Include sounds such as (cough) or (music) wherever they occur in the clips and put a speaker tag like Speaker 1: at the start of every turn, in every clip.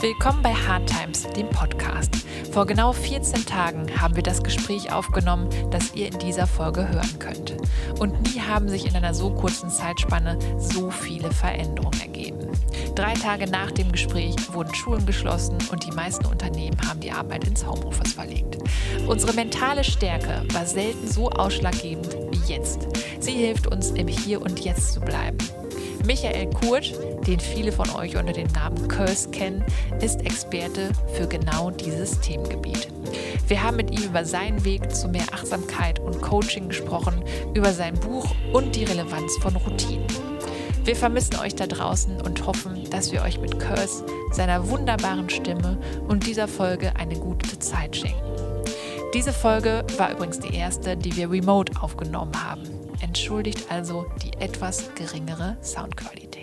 Speaker 1: Willkommen bei Hard Times, dem Podcast. Vor genau 14 Tagen haben wir das Gespräch aufgenommen, das ihr in dieser Folge hören könnt. Und nie haben sich in einer so kurzen Zeitspanne so viele Veränderungen ergeben. Drei Tage nach dem Gespräch wurden Schulen geschlossen und die meisten Unternehmen haben die Arbeit ins Homeoffice verlegt. Unsere mentale Stärke war selten so ausschlaggebend wie jetzt. Sie hilft uns, im Hier und Jetzt zu bleiben. Michael Kurt, den viele von euch unter dem Namen Curse kennen, ist Experte für genau dieses Themengebiet. Wir haben mit ihm über seinen Weg zu mehr Achtsamkeit und Coaching gesprochen, über sein Buch und die Relevanz von Routinen. Wir vermissen euch da draußen und hoffen, dass wir euch mit Curse, seiner wunderbaren Stimme und dieser Folge eine gute Zeit schenken. Diese Folge war übrigens die erste, die wir remote aufgenommen haben entschuldigt also die etwas geringere Soundqualität.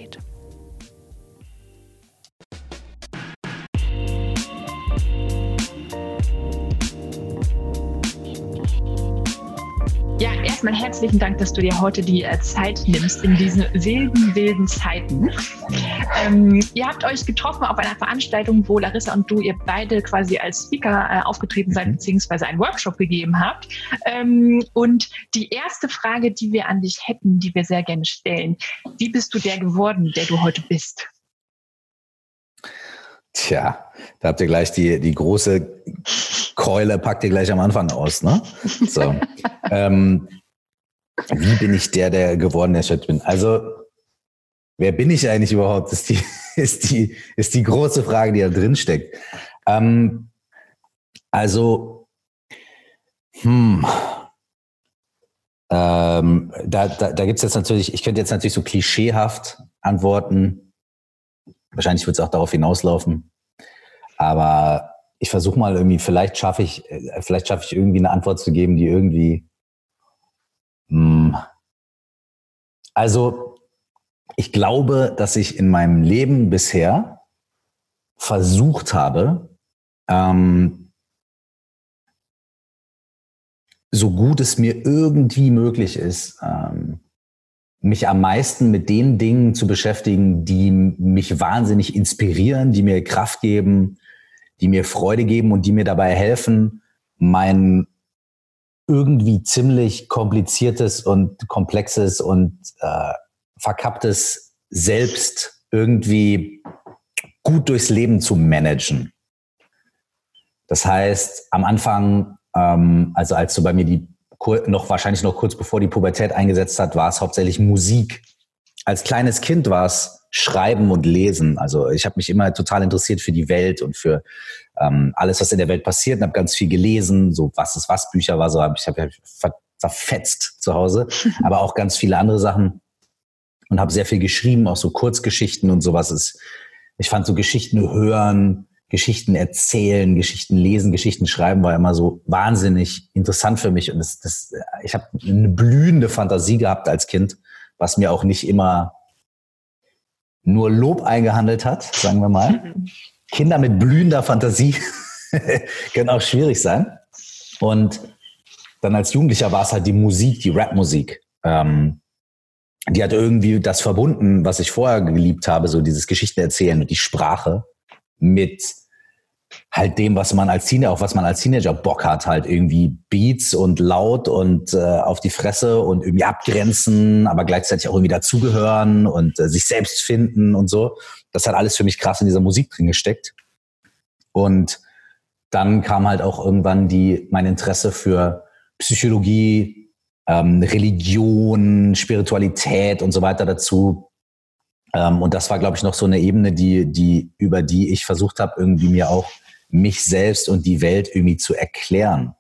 Speaker 1: Erstmal herzlichen Dank, dass du dir heute die äh, Zeit nimmst in diesen wilden, wilden Zeiten. Ähm, ihr habt euch getroffen auf einer Veranstaltung, wo Larissa und du ihr beide quasi als Speaker äh, aufgetreten seid, mhm. beziehungsweise einen Workshop gegeben habt. Ähm, und die erste Frage, die wir an dich hätten, die wir sehr gerne stellen, wie bist du der geworden, der du heute bist?
Speaker 2: Tja, da habt ihr gleich die, die große Keule, packt ihr gleich am Anfang aus, ne? So. (laughs) ähm, wie bin ich der, der geworden, der ich bin? Also, wer bin ich eigentlich überhaupt, ist die, (laughs) ist die, ist die große Frage, die da drin steckt. Ähm, also, hm, ähm, da, da, da gibt es jetzt natürlich, ich könnte jetzt natürlich so klischeehaft antworten, Wahrscheinlich wird es auch darauf hinauslaufen. Aber ich versuche mal irgendwie, vielleicht schaffe ich, äh, vielleicht schaffe ich irgendwie eine Antwort zu geben, die irgendwie. Hm, also, ich glaube, dass ich in meinem Leben bisher versucht habe, ähm, so gut es mir irgendwie möglich ist, ähm, mich am meisten mit den Dingen zu beschäftigen, die mich wahnsinnig inspirieren, die mir Kraft geben, die mir Freude geben und die mir dabei helfen, mein irgendwie ziemlich kompliziertes und komplexes und äh, verkapptes Selbst irgendwie gut durchs Leben zu managen. Das heißt, am Anfang, ähm, also als so bei mir die noch wahrscheinlich noch kurz bevor die Pubertät eingesetzt hat, war es hauptsächlich Musik. Als kleines Kind war es Schreiben und Lesen. Also ich habe mich immer total interessiert für die Welt und für ähm, alles, was in der Welt passiert und habe ganz viel gelesen. So was ist was Bücher war so, hab ich habe zerfetzt zu Hause, (laughs) aber auch ganz viele andere Sachen und habe sehr viel geschrieben, auch so Kurzgeschichten und sowas ist. Ich fand so Geschichten hören, Geschichten erzählen, Geschichten lesen, Geschichten schreiben war immer so wahnsinnig interessant für mich und das, das, ich habe eine blühende Fantasie gehabt als Kind, was mir auch nicht immer nur Lob eingehandelt hat, sagen wir mal. (laughs) Kinder mit blühender Fantasie (laughs) können auch schwierig sein. Und dann als Jugendlicher war es halt die Musik, die Rapmusik. Ähm, die hat irgendwie das verbunden, was ich vorher geliebt habe, so dieses Geschichten erzählen und die Sprache mit halt dem, was man als Teenager, auch was man als Teenager Bock hat, halt irgendwie Beats und laut und äh, auf die Fresse und irgendwie abgrenzen, aber gleichzeitig auch irgendwie dazugehören und äh, sich selbst finden und so. Das hat alles für mich krass in dieser Musik drin gesteckt. Und dann kam halt auch irgendwann die mein Interesse für Psychologie, ähm, Religion, Spiritualität und so weiter dazu, ähm, und das war, glaube ich, noch so eine Ebene, die, die, über die ich versucht habe, irgendwie mir auch mich selbst und die Welt irgendwie zu erklären.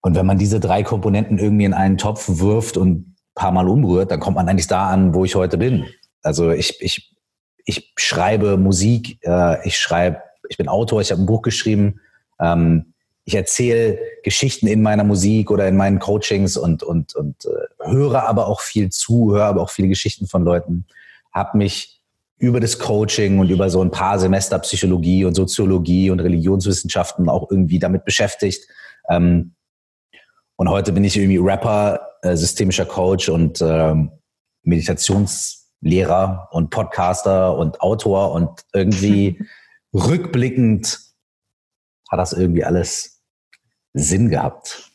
Speaker 2: Und wenn man diese drei Komponenten irgendwie in einen Topf wirft und ein paar Mal umrührt, dann kommt man eigentlich da an, wo ich heute bin. Also ich, ich, ich schreibe Musik, äh, ich schreibe, ich bin Autor, ich habe ein Buch geschrieben, ähm, ich erzähle Geschichten in meiner Musik oder in meinen Coachings und, und, und äh, höre aber auch viel zu, höre aber auch viele Geschichten von Leuten habe mich über das Coaching und über so ein paar Semester Psychologie und Soziologie und Religionswissenschaften auch irgendwie damit beschäftigt. Ähm, und heute bin ich irgendwie Rapper, äh, systemischer Coach und ähm, Meditationslehrer und Podcaster und Autor und irgendwie (laughs) rückblickend hat das irgendwie alles Sinn gehabt.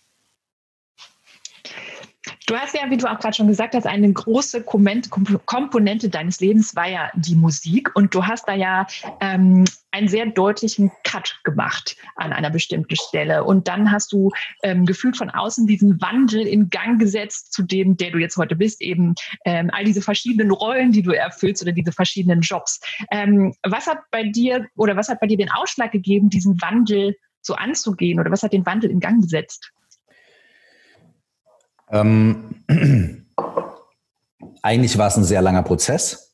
Speaker 1: Du hast ja, wie du auch gerade schon gesagt hast, eine große Komponente deines Lebens war ja die Musik und du hast da ja ähm, einen sehr deutlichen Cut gemacht an einer bestimmten Stelle und dann hast du ähm, gefühlt von außen diesen Wandel in Gang gesetzt zu dem, der du jetzt heute bist, eben ähm, all diese verschiedenen Rollen, die du erfüllst oder diese verschiedenen Jobs. Ähm, was hat bei dir oder was hat bei dir den Ausschlag gegeben, diesen Wandel so anzugehen oder was hat den Wandel in Gang gesetzt?
Speaker 2: Ähm, (clears throat) eigentlich war es ein sehr langer Prozess.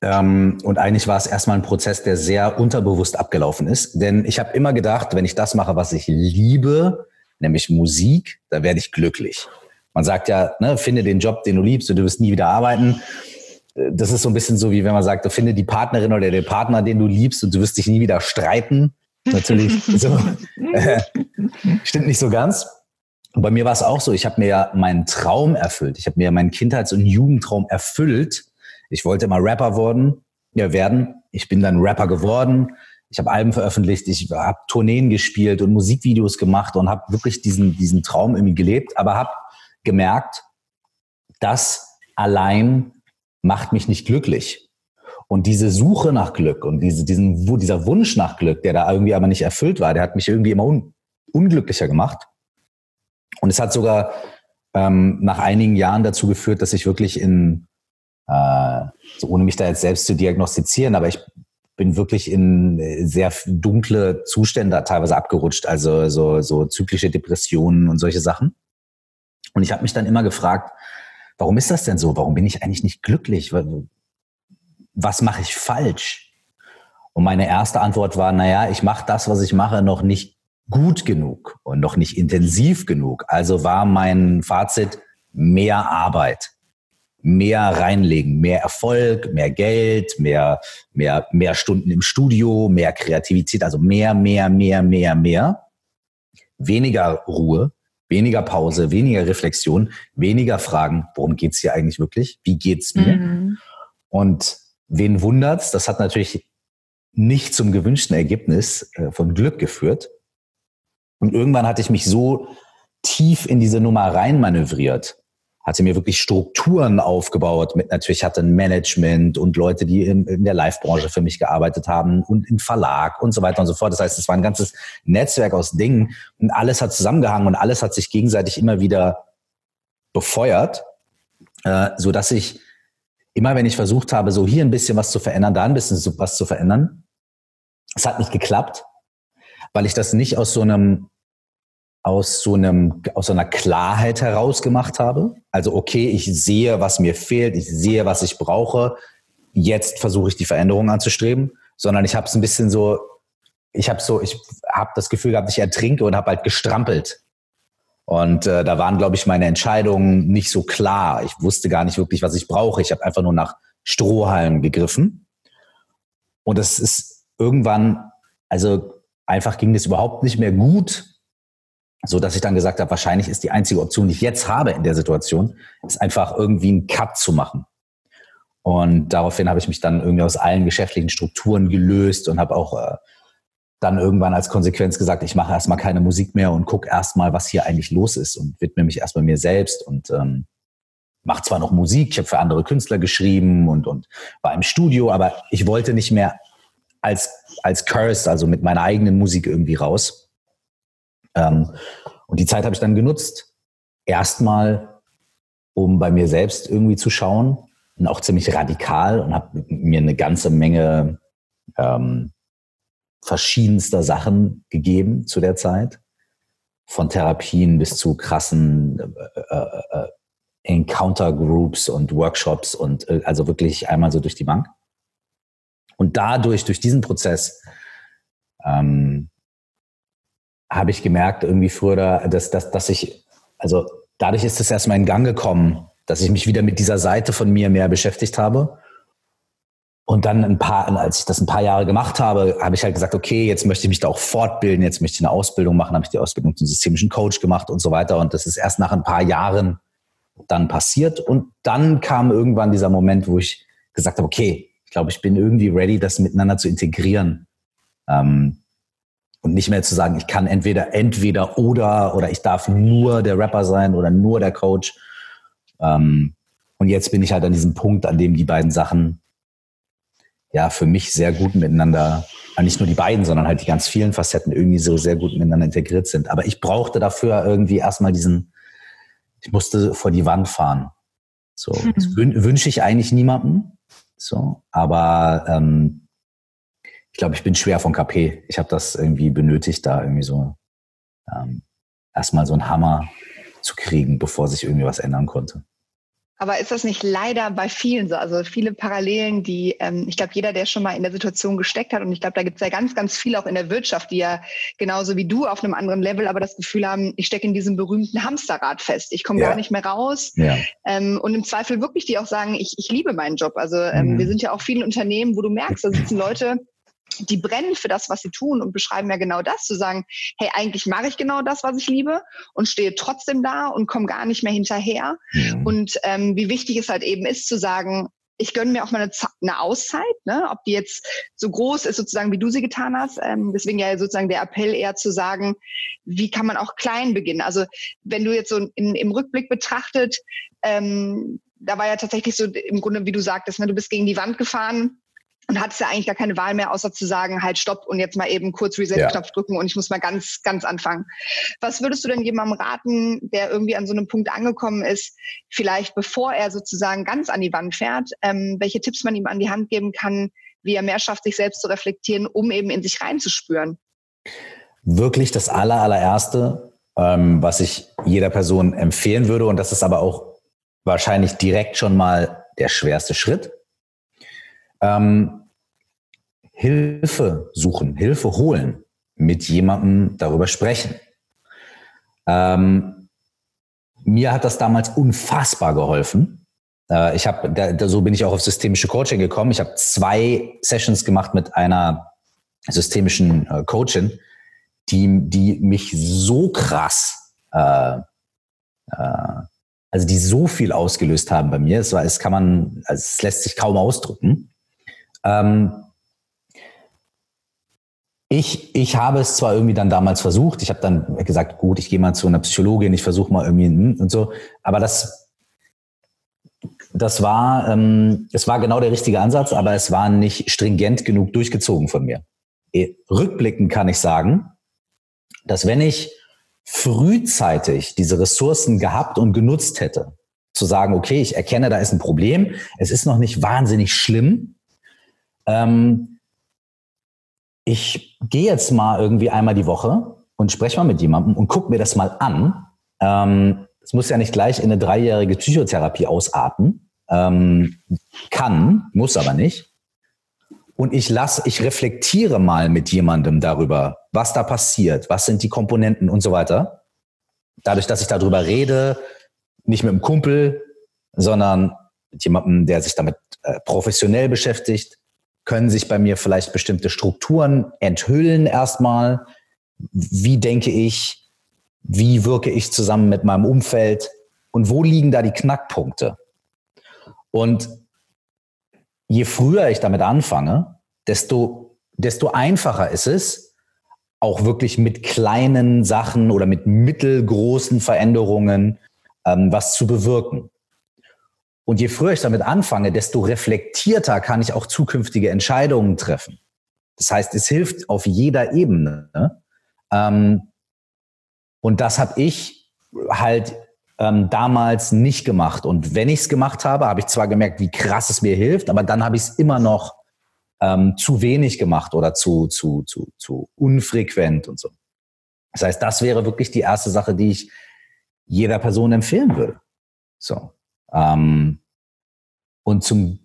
Speaker 2: Ähm, und eigentlich war es erstmal ein Prozess, der sehr unterbewusst abgelaufen ist. Denn ich habe immer gedacht, wenn ich das mache, was ich liebe, nämlich Musik, da werde ich glücklich. Man sagt ja, ne, finde den Job, den du liebst und du wirst nie wieder arbeiten. Das ist so ein bisschen so, wie wenn man sagt, finde die Partnerin oder den Partner, den du liebst und du wirst dich nie wieder streiten. Natürlich (laughs) so, äh, (laughs) stimmt nicht so ganz. Und bei mir war es auch so, ich habe mir ja meinen Traum erfüllt. Ich habe mir meinen Kindheits- und Jugendtraum erfüllt. Ich wollte immer Rapper worden, ja, werden. Ich bin dann Rapper geworden. Ich habe Alben veröffentlicht, ich habe Tourneen gespielt und Musikvideos gemacht und habe wirklich diesen, diesen Traum irgendwie gelebt, aber habe gemerkt, das allein macht mich nicht glücklich. Und diese Suche nach Glück und diese, diesen, dieser Wunsch nach Glück, der da irgendwie aber nicht erfüllt war, der hat mich irgendwie immer un, unglücklicher gemacht. Und es hat sogar ähm, nach einigen Jahren dazu geführt, dass ich wirklich in, äh, so ohne mich da jetzt selbst zu diagnostizieren, aber ich bin wirklich in sehr dunkle Zustände teilweise abgerutscht, also so, so zyklische Depressionen und solche Sachen. Und ich habe mich dann immer gefragt, warum ist das denn so? Warum bin ich eigentlich nicht glücklich? Was mache ich falsch? Und meine erste Antwort war, naja, ich mache das, was ich mache, noch nicht gut genug und noch nicht intensiv genug. Also war mein Fazit mehr Arbeit, mehr reinlegen, mehr Erfolg, mehr Geld, mehr, mehr, mehr Stunden im Studio, mehr Kreativität, also mehr, mehr, mehr, mehr, mehr. Weniger Ruhe, weniger Pause, weniger Reflexion, weniger Fragen, worum geht's hier eigentlich wirklich? Wie geht's mir? Mhm. Und wen wundert's? Das hat natürlich nicht zum gewünschten Ergebnis äh, von Glück geführt. Und irgendwann hatte ich mich so tief in diese Nummer rein manövriert, hatte mir wirklich Strukturen aufgebaut. Mit natürlich hatte ein Management und Leute, die in, in der Live-Branche für mich gearbeitet haben und im Verlag und so weiter und so fort. Das heißt, es war ein ganzes Netzwerk aus Dingen und alles hat zusammengehangen und alles hat sich gegenseitig immer wieder befeuert, äh, so dass ich immer, wenn ich versucht habe, so hier ein bisschen was zu verändern, da ein bisschen was zu verändern, es hat nicht geklappt, weil ich das nicht aus so einem aus so einem, aus so einer Klarheit heraus gemacht habe. Also, okay, ich sehe, was mir fehlt, ich sehe, was ich brauche. Jetzt versuche ich die Veränderung anzustreben, sondern ich habe es ein bisschen so, ich habe so, ich habe das Gefühl gehabt, ich ertrinke und habe halt gestrampelt. Und äh, da waren, glaube ich, meine Entscheidungen nicht so klar. Ich wusste gar nicht wirklich, was ich brauche. Ich habe einfach nur nach Strohhalmen gegriffen. Und es ist irgendwann, also einfach ging es überhaupt nicht mehr gut so dass ich dann gesagt habe, wahrscheinlich ist die einzige Option, die ich jetzt habe in der Situation, ist einfach irgendwie einen Cut zu machen. Und daraufhin habe ich mich dann irgendwie aus allen geschäftlichen Strukturen gelöst und habe auch äh, dann irgendwann als Konsequenz gesagt, ich mache erstmal keine Musik mehr und gucke erstmal, was hier eigentlich los ist und widme mich erstmal mir selbst und ähm, mache zwar noch Musik, ich habe für andere Künstler geschrieben und, und war im Studio, aber ich wollte nicht mehr als, als Cursed, also mit meiner eigenen Musik irgendwie raus und die Zeit habe ich dann genutzt, erstmal, um bei mir selbst irgendwie zu schauen und auch ziemlich radikal und habe mir eine ganze Menge ähm, verschiedenster Sachen gegeben zu der Zeit. Von Therapien bis zu krassen äh, äh, äh Encounter Groups und Workshops und äh, also wirklich einmal so durch die Bank. Und dadurch, durch diesen Prozess, ähm, habe ich gemerkt, irgendwie früher, dass, dass, dass ich, also dadurch ist es erstmal in Gang gekommen, dass ich mich wieder mit dieser Seite von mir mehr beschäftigt habe. Und dann ein paar, als ich das ein paar Jahre gemacht habe, habe ich halt gesagt, okay, jetzt möchte ich mich da auch fortbilden, jetzt möchte ich eine Ausbildung machen, habe ich die Ausbildung zum systemischen Coach gemacht und so weiter. Und das ist erst nach ein paar Jahren dann passiert. Und dann kam irgendwann dieser Moment, wo ich gesagt habe, okay, ich glaube, ich bin irgendwie ready, das miteinander zu integrieren. Ähm, und nicht mehr zu sagen, ich kann entweder, entweder oder oder ich darf nur der Rapper sein oder nur der Coach. Ähm, und jetzt bin ich halt an diesem Punkt, an dem die beiden Sachen ja für mich sehr gut miteinander, äh, nicht nur die beiden, sondern halt die ganz vielen Facetten irgendwie so sehr gut miteinander integriert sind. Aber ich brauchte dafür irgendwie erstmal diesen, ich musste vor die Wand fahren. So, mhm. das wünsche ich eigentlich niemandem. So, aber ähm, ich glaube, ich bin schwer von KP. Ich habe das irgendwie benötigt, da irgendwie so ähm, erstmal so einen Hammer zu kriegen, bevor sich irgendwie was ändern konnte.
Speaker 3: Aber ist das nicht leider bei vielen so? Also viele Parallelen, die, ähm, ich glaube, jeder, der schon mal in der Situation gesteckt hat, und ich glaube, da gibt es ja ganz, ganz viel auch in der Wirtschaft, die ja genauso wie du auf einem anderen Level, aber das Gefühl haben, ich stecke in diesem berühmten Hamsterrad fest. Ich komme ja. gar nicht mehr raus. Ja. Ähm, und im Zweifel wirklich, die auch sagen, ich, ich liebe meinen Job. Also ähm, mhm. wir sind ja auch viele Unternehmen, wo du merkst, da sitzen (laughs) Leute, die brennen für das, was sie tun und beschreiben ja genau das, zu sagen, hey, eigentlich mache ich genau das, was ich liebe und stehe trotzdem da und komme gar nicht mehr hinterher. Mhm. Und ähm, wie wichtig es halt eben ist zu sagen, ich gönne mir auch mal eine, eine Auszeit, ne? ob die jetzt so groß ist, sozusagen, wie du sie getan hast. Ähm, deswegen ja sozusagen der Appell eher zu sagen, wie kann man auch klein beginnen? Also wenn du jetzt so in, im Rückblick betrachtet, ähm, da war ja tatsächlich so im Grunde, wie du sagtest, ne, du bist gegen die Wand gefahren, und hattest ja eigentlich gar keine Wahl mehr, außer zu sagen, halt stopp und jetzt mal eben kurz Reset-Knopf ja. drücken und ich muss mal ganz, ganz anfangen. Was würdest du denn jemandem raten, der irgendwie an so einem Punkt angekommen ist, vielleicht bevor er sozusagen ganz an die Wand fährt, ähm, welche Tipps man ihm an die Hand geben kann, wie er mehr schafft, sich selbst zu reflektieren, um eben in sich reinzuspüren?
Speaker 2: Wirklich das aller, allererste, ähm, was ich jeder Person empfehlen würde, und das ist aber auch wahrscheinlich direkt schon mal der schwerste Schritt, ähm, Hilfe suchen, Hilfe holen, mit jemandem darüber sprechen. Ähm, mir hat das damals unfassbar geholfen. Äh, ich habe, da, da, so bin ich auch auf systemische Coaching gekommen. Ich habe zwei Sessions gemacht mit einer systemischen äh, Coachin, die, die mich so krass, äh, äh, also die so viel ausgelöst haben bei mir. Es war, es kann man, also es lässt sich kaum ausdrücken. Ähm, ich, ich habe es zwar irgendwie dann damals versucht, ich habe dann gesagt, gut, ich gehe mal zu einer Psychologin, ich versuche mal irgendwie hm, und so, aber das, das war, ähm, es war genau der richtige Ansatz, aber es war nicht stringent genug durchgezogen von mir. Eh, rückblickend kann ich sagen, dass wenn ich frühzeitig diese Ressourcen gehabt und genutzt hätte, zu sagen, okay, ich erkenne, da ist ein Problem, es ist noch nicht wahnsinnig schlimm, ähm, ich gehe jetzt mal irgendwie einmal die Woche und spreche mal mit jemandem und gucke mir das mal an. Ähm, es muss ja nicht gleich in eine dreijährige Psychotherapie ausarten. Ähm, kann, muss aber nicht. Und ich lasse, ich reflektiere mal mit jemandem darüber, was da passiert, was sind die Komponenten und so weiter. Dadurch, dass ich darüber rede, nicht mit einem Kumpel, sondern mit jemandem, der sich damit äh, professionell beschäftigt, können sich bei mir vielleicht bestimmte Strukturen enthüllen erstmal. Wie denke ich? Wie wirke ich zusammen mit meinem Umfeld? Und wo liegen da die Knackpunkte? Und je früher ich damit anfange, desto, desto einfacher ist es, auch wirklich mit kleinen Sachen oder mit mittelgroßen Veränderungen ähm, was zu bewirken. Und je früher ich damit anfange, desto reflektierter kann ich auch zukünftige Entscheidungen treffen. Das heißt, es hilft auf jeder Ebene. Ne? Ähm, und das habe ich halt ähm, damals nicht gemacht. Und wenn ich es gemacht habe, habe ich zwar gemerkt, wie krass es mir hilft, aber dann habe ich es immer noch ähm, zu wenig gemacht oder zu, zu, zu, zu unfrequent und so. Das heißt, das wäre wirklich die erste Sache, die ich jeder Person empfehlen würde. So. Ähm, und zum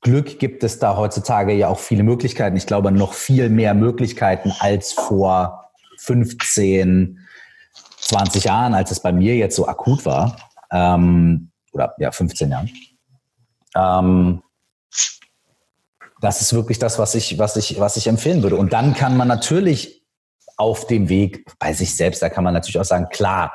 Speaker 2: Glück gibt es da heutzutage ja auch viele Möglichkeiten. Ich glaube, noch viel mehr Möglichkeiten als vor 15, 20 Jahren, als es bei mir jetzt so akut war. Ähm, oder ja, 15 Jahren. Ähm, das ist wirklich das, was ich, was ich, was ich empfehlen würde. Und dann kann man natürlich auf dem Weg bei sich selbst, da kann man natürlich auch sagen, klar,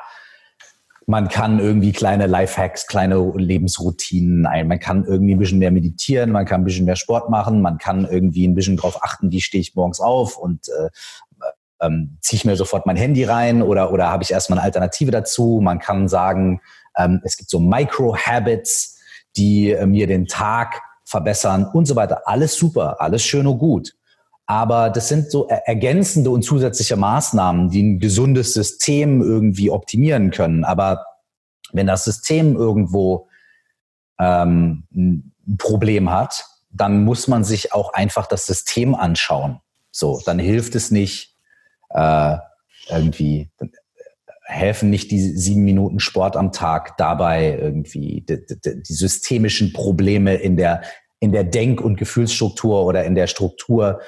Speaker 2: man kann irgendwie kleine Lifehacks, kleine Lebensroutinen ein. Man kann irgendwie ein bisschen mehr meditieren, man kann ein bisschen mehr Sport machen, man kann irgendwie ein bisschen darauf achten, wie stehe ich morgens auf und äh, ähm, ziehe ich mir sofort mein Handy rein oder, oder habe ich erstmal eine Alternative dazu. Man kann sagen, ähm, es gibt so Micro-Habits, die äh, mir den Tag verbessern und so weiter. Alles super, alles schön und gut. Aber das sind so ergänzende und zusätzliche Maßnahmen, die ein gesundes System irgendwie optimieren können. Aber wenn das System irgendwo ähm, ein Problem hat, dann muss man sich auch einfach das System anschauen. So, dann hilft es nicht äh, irgendwie helfen nicht die sieben Minuten Sport am Tag dabei irgendwie die, die, die systemischen Probleme in der in der Denk- und Gefühlsstruktur oder in der Struktur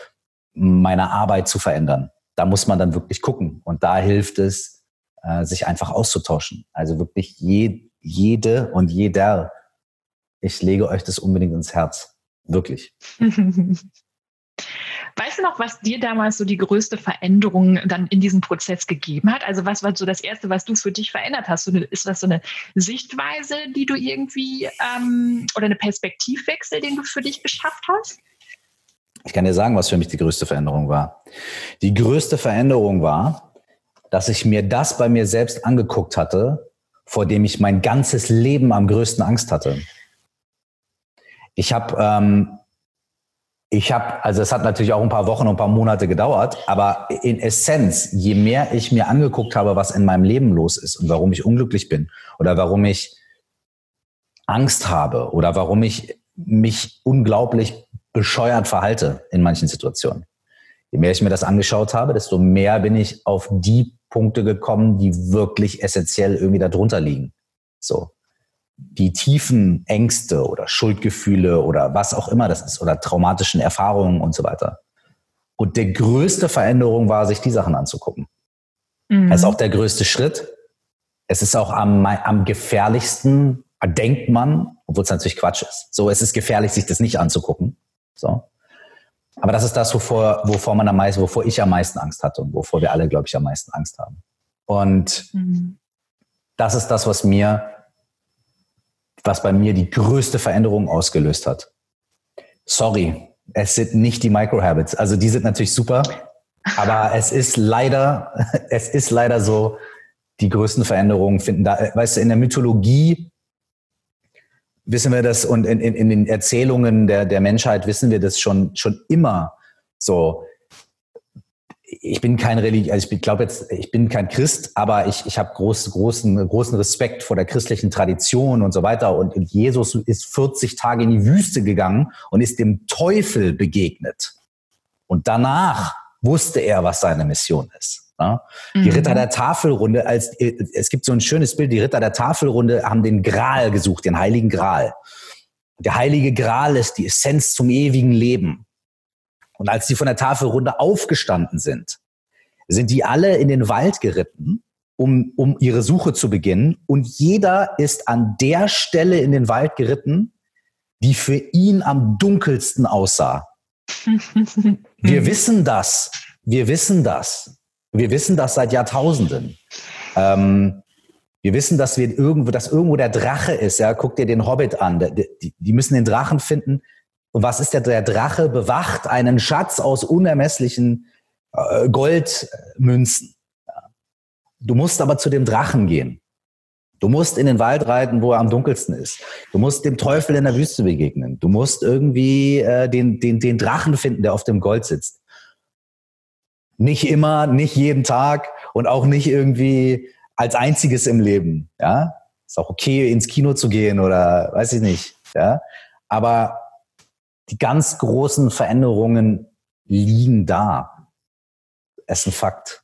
Speaker 2: meiner Arbeit zu verändern. Da muss man dann wirklich gucken. Und da hilft es, äh, sich einfach auszutauschen. Also wirklich je, jede und jeder. Ich lege euch das unbedingt ins Herz. Wirklich. (laughs)
Speaker 1: Weißt du noch, was dir damals so die größte Veränderung dann in diesem Prozess gegeben hat? Also was war so das Erste, was du für dich verändert hast? ist das so eine Sichtweise, die du irgendwie ähm, oder eine Perspektivwechsel, den du für dich geschafft hast?
Speaker 2: Ich kann dir sagen, was für mich die größte Veränderung war. Die größte Veränderung war, dass ich mir das bei mir selbst angeguckt hatte, vor dem ich mein ganzes Leben am größten Angst hatte. Ich habe, ähm, ich habe, also es hat natürlich auch ein paar Wochen und ein paar Monate gedauert, aber in Essenz, je mehr ich mir angeguckt habe, was in meinem Leben los ist und warum ich unglücklich bin oder warum ich Angst habe oder warum ich mich unglaublich bescheuert verhalte in manchen Situationen. Je mehr ich mir das angeschaut habe, desto mehr bin ich auf die Punkte gekommen, die wirklich essentiell irgendwie darunter liegen. So. Die tiefen Ängste oder Schuldgefühle oder was auch immer das ist oder traumatischen Erfahrungen und so weiter. Und der größte Veränderung war, sich die Sachen anzugucken. Mhm. Das ist auch der größte Schritt. Es ist auch am, am gefährlichsten, denkt man, obwohl es natürlich Quatsch ist. So, es ist gefährlich, sich das nicht anzugucken. So. Aber das ist das, wovor, wovor man am meisten, wovor ich am meisten Angst hatte und wovor wir alle, glaube ich, am meisten Angst haben. Und mhm. das ist das, was mir, was bei mir die größte Veränderung ausgelöst hat. Sorry, es sind nicht die Microhabits. Also die sind natürlich super, aber (laughs) es ist leider, (laughs) es ist leider so, die größten Veränderungen finden da, weißt du, in der Mythologie wissen wir das und in, in, in den Erzählungen der, der Menschheit wissen wir das schon, schon immer so. Ich bin kein Religi also ich glaube jetzt, ich bin kein Christ, aber ich, ich habe groß, großen, großen Respekt vor der christlichen Tradition und so weiter. Und Jesus ist 40 Tage in die Wüste gegangen und ist dem Teufel begegnet. Und danach wusste er, was seine Mission ist. Ja? Die mhm. Ritter der Tafelrunde, als es gibt so ein schönes Bild, die Ritter der Tafelrunde haben den Gral gesucht, den heiligen Gral. Der heilige Gral ist die Essenz zum ewigen Leben. Und als die von der Tafelrunde aufgestanden sind, sind die alle in den Wald geritten, um, um ihre Suche zu beginnen. Und jeder ist an der Stelle in den Wald geritten, die für ihn am dunkelsten aussah. (laughs) Wir wissen das. Wir wissen das. Wir wissen das seit Jahrtausenden. Ähm, wir wissen, dass wir irgendwo, dass irgendwo der Drache ist. Ja, guck dir den Hobbit an. Die, die müssen den Drachen finden. Und was ist der, der Drache? Bewacht einen Schatz aus unermesslichen äh, Goldmünzen. Du musst aber zu dem Drachen gehen. Du musst in den Wald reiten, wo er am dunkelsten ist. Du musst dem Teufel in der Wüste begegnen. Du musst irgendwie äh, den, den, den Drachen finden, der auf dem Gold sitzt. Nicht immer, nicht jeden Tag und auch nicht irgendwie als einziges im Leben. Ja, ist auch okay, ins Kino zu gehen oder weiß ich nicht. Ja, aber die ganz großen Veränderungen liegen da. Es ist ein Fakt.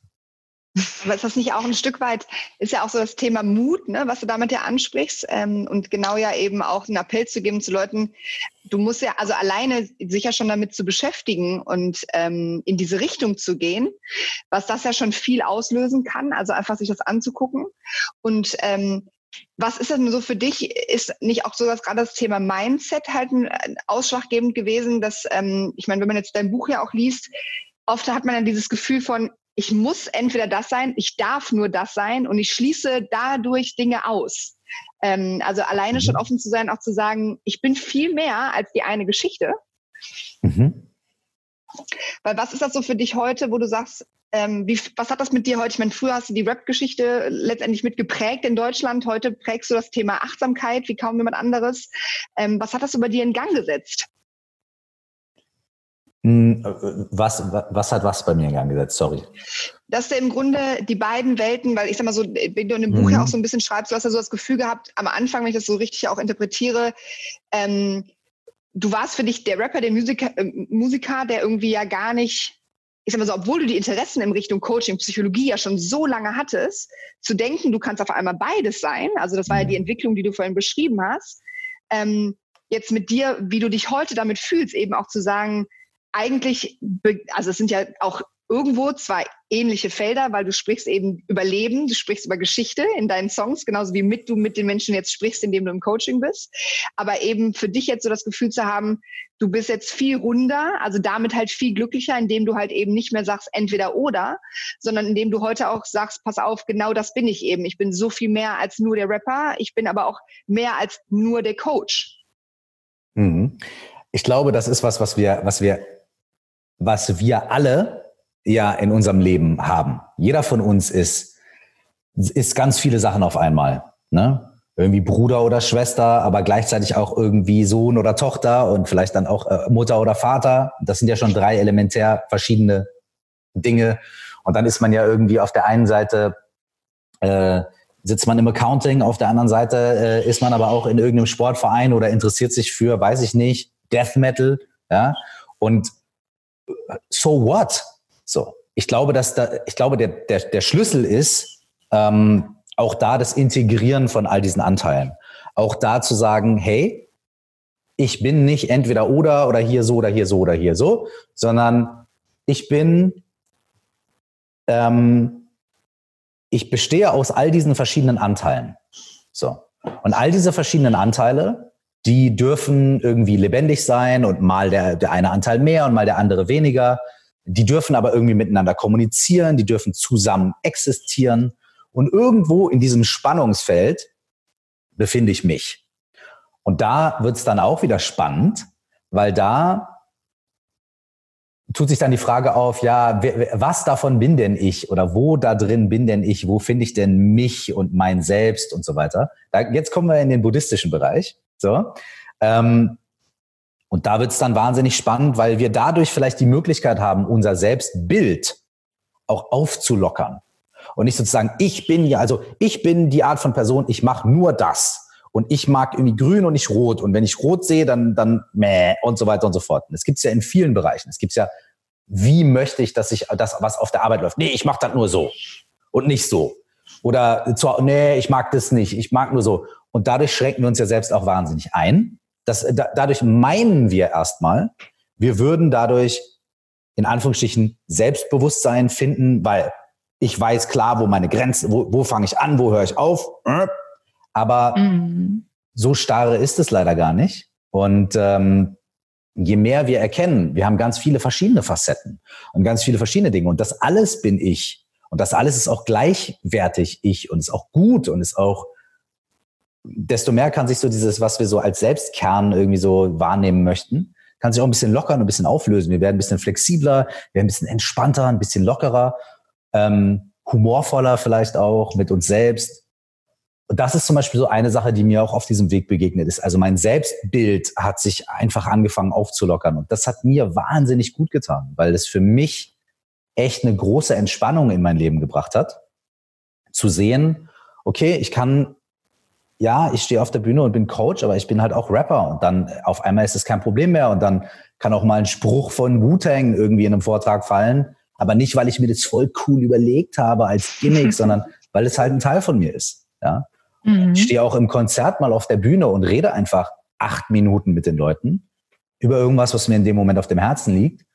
Speaker 3: Aber ist das nicht auch ein Stück weit, ist ja auch so das Thema Mut, ne, was du damit ja ansprichst ähm, und genau ja eben auch einen Appell zu geben zu Leuten, du musst ja also alleine sicher schon damit zu beschäftigen und ähm, in diese Richtung zu gehen, was das ja schon viel auslösen kann, also einfach sich das anzugucken und ähm, was ist denn so für dich? Ist nicht auch so, dass gerade das Thema Mindset halt ein, ausschlaggebend gewesen, dass, ähm, ich meine, wenn man jetzt dein Buch ja auch liest, oft hat man ja dieses Gefühl von, ich muss entweder das sein, ich darf nur das sein und ich schließe dadurch Dinge aus. Ähm, also alleine schon mhm. offen zu sein, auch zu sagen, ich bin viel mehr als die eine Geschichte. Mhm. Weil was ist das so für dich heute, wo du sagst, ähm, wie, was hat das mit dir heute? Ich meine, früher hast du die Rap-Geschichte letztendlich mitgeprägt in Deutschland. Heute prägst du das Thema Achtsamkeit wie kaum jemand anderes. Ähm, was hat das über dir in Gang gesetzt?
Speaker 2: Hm, was, was hat was bei mir in Gang gesetzt? Sorry.
Speaker 3: Dass du im Grunde die beiden Welten, weil ich sag mal so, wenn du in dem Buch mhm. ja auch so ein bisschen schreibst, du hast ja so das Gefühl gehabt, am Anfang, wenn ich das so richtig auch interpretiere, ähm, du warst für dich der Rapper, der Musiker, äh, Musiker, der irgendwie ja gar nicht ich sag mal so, obwohl du die Interessen in Richtung Coaching, Psychologie ja schon so lange hattest, zu denken, du kannst auf einmal beides sein, also das war ja die mhm. Entwicklung, die du vorhin beschrieben hast, ähm, jetzt mit dir, wie du dich heute damit fühlst, eben auch zu sagen, eigentlich, also es sind ja auch irgendwo zwei ähnliche Felder, weil du sprichst eben über Leben, du sprichst über Geschichte in deinen Songs, genauso wie mit du mit den Menschen jetzt sprichst, indem du im Coaching bist. Aber eben für dich jetzt so das Gefühl zu haben, du bist jetzt viel runder, also damit halt viel glücklicher, indem du halt eben nicht mehr sagst entweder oder, sondern indem du heute auch sagst, pass auf, genau das bin ich eben. Ich bin so viel mehr als nur der Rapper, ich bin aber auch mehr als nur der Coach.
Speaker 2: Mhm. Ich glaube, das ist was, was wir, was wir, was wir alle ja in unserem Leben haben. Jeder von uns ist, ist ganz viele Sachen auf einmal. Ne? Irgendwie Bruder oder Schwester, aber gleichzeitig auch irgendwie Sohn oder Tochter und vielleicht dann auch äh, Mutter oder Vater. Das sind ja schon drei elementär verschiedene Dinge. Und dann ist man ja irgendwie auf der einen Seite äh, sitzt man im Accounting, auf der anderen Seite äh, ist man aber auch in irgendeinem Sportverein oder interessiert sich für, weiß ich nicht, Death Metal, ja. Und so what? So, ich glaube, dass da, ich glaube, der, der, der Schlüssel ist ähm, auch da das Integrieren von all diesen Anteilen. Auch da zu sagen, hey, ich bin nicht entweder oder oder hier so oder hier so oder hier so, sondern ich bin, ähm, ich bestehe aus all diesen verschiedenen Anteilen. So. Und all diese verschiedenen Anteile, die dürfen irgendwie lebendig sein und mal der, der eine Anteil mehr und mal der andere weniger. Die dürfen aber irgendwie miteinander kommunizieren, die dürfen zusammen existieren. Und irgendwo in diesem Spannungsfeld befinde ich mich. Und da wird es dann auch wieder spannend, weil da tut sich dann die Frage auf, ja, was davon bin denn ich oder wo da drin bin denn ich, wo finde ich denn mich und mein Selbst und so weiter. Da, jetzt kommen wir in den buddhistischen Bereich. So. Ähm, und da wird es dann wahnsinnig spannend, weil wir dadurch vielleicht die Möglichkeit haben, unser Selbstbild auch aufzulockern. Und nicht sozusagen, ich bin ja, also ich bin die Art von Person, ich mache nur das. Und ich mag irgendwie grün und nicht rot. Und wenn ich rot sehe, dann, dann meh und so weiter und so fort. Das gibt's ja in vielen Bereichen. Es gibt's ja, wie möchte ich, dass ich das, was auf der Arbeit läuft? Nee, ich mache das nur so und nicht so. Oder zwar, nee, ich mag das nicht, ich mag nur so. Und dadurch schränken wir uns ja selbst auch wahnsinnig ein. Das, da, dadurch meinen wir erstmal, wir würden dadurch in Anführungsstrichen Selbstbewusstsein finden, weil ich weiß klar, wo meine Grenzen, wo, wo fange ich an, wo höre ich auf. Aber mhm. so starre ist es leider gar nicht. Und ähm, je mehr wir erkennen, wir haben ganz viele verschiedene Facetten und ganz viele verschiedene Dinge. Und das alles bin ich. Und das alles ist auch gleichwertig ich und ist auch gut und ist auch desto mehr kann sich so dieses, was wir so als Selbstkern irgendwie so wahrnehmen möchten, kann sich auch ein bisschen lockern und ein bisschen auflösen. Wir werden ein bisschen flexibler, wir werden ein bisschen entspannter, ein bisschen lockerer, ähm, humorvoller vielleicht auch mit uns selbst. Und das ist zum Beispiel so eine Sache, die mir auch auf diesem Weg begegnet ist. Also mein Selbstbild hat sich einfach angefangen aufzulockern. Und das hat mir wahnsinnig gut getan, weil es für mich echt eine große Entspannung in mein Leben gebracht hat. Zu sehen, okay, ich kann ja, ich stehe auf der Bühne und bin Coach, aber ich bin halt auch Rapper und dann auf einmal ist es kein Problem mehr und dann kann auch mal ein Spruch von Wu-Tang irgendwie in einem Vortrag fallen, aber nicht, weil ich mir das voll cool überlegt habe als Gimmick, (laughs) sondern weil es halt ein Teil von mir ist. Ja? Mhm. Ich stehe auch im Konzert mal auf der Bühne und rede einfach acht Minuten mit den Leuten über irgendwas, was mir in dem Moment auf dem Herzen liegt.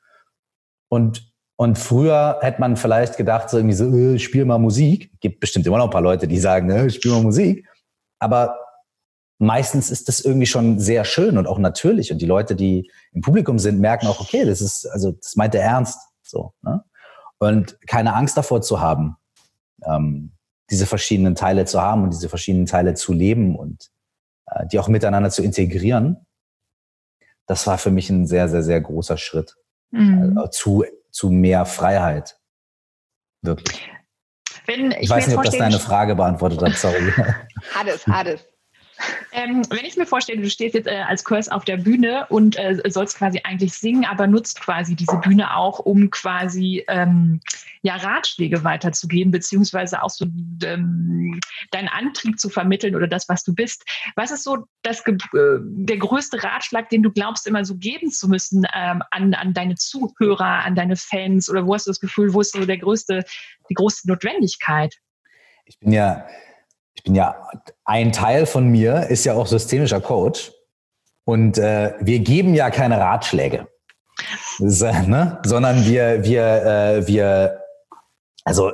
Speaker 2: Und und früher hätte man vielleicht gedacht, so irgendwie so, äh, spiel mal Musik. Gibt bestimmt immer noch ein paar Leute, die sagen, äh, spiel mal Musik. Aber meistens ist das irgendwie schon sehr schön und auch natürlich. Und die Leute, die im Publikum sind, merken auch, okay, das ist, also das meint er ernst. So, ne? und keine Angst davor zu haben, ähm, diese verschiedenen Teile zu haben und diese verschiedenen Teile zu leben und äh, die auch miteinander zu integrieren, das war für mich ein sehr, sehr, sehr großer Schritt mhm. also zu, zu mehr Freiheit. Wirklich. Wenn ich, ich weiß nicht, ob das deine Frage beantwortet hat, sorry. (laughs)
Speaker 3: Hat es, hat es.
Speaker 1: Ähm, wenn ich mir vorstelle, du stehst jetzt äh, als Curse auf der Bühne und äh, sollst quasi eigentlich singen, aber nutzt quasi diese Bühne auch, um quasi ähm, ja, Ratschläge weiterzugeben, beziehungsweise auch so ähm, deinen Antrieb zu vermitteln oder das, was du bist. Was ist so das, äh, der größte Ratschlag, den du glaubst, immer so geben zu müssen ähm, an, an deine Zuhörer, an deine Fans? Oder wo hast du das Gefühl, wo ist so der größte, die größte Notwendigkeit?
Speaker 2: Ich bin ja ich bin ja, ein Teil von mir ist ja auch systemischer Coach. Und äh, wir geben ja keine Ratschläge, ist, äh, ne? sondern wir, wir, äh, wir, also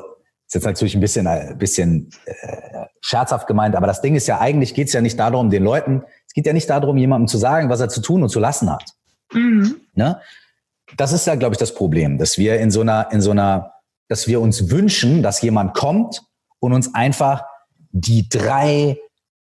Speaker 2: ist jetzt natürlich ein bisschen, ein äh, bisschen äh, scherzhaft gemeint, aber das Ding ist ja eigentlich geht es ja nicht darum, den Leuten, es geht ja nicht darum, jemandem zu sagen, was er zu tun und zu lassen hat. Mhm. Ne? Das ist ja, glaube ich, das Problem, dass wir in so einer, in so einer, dass wir uns wünschen, dass jemand kommt und uns einfach die drei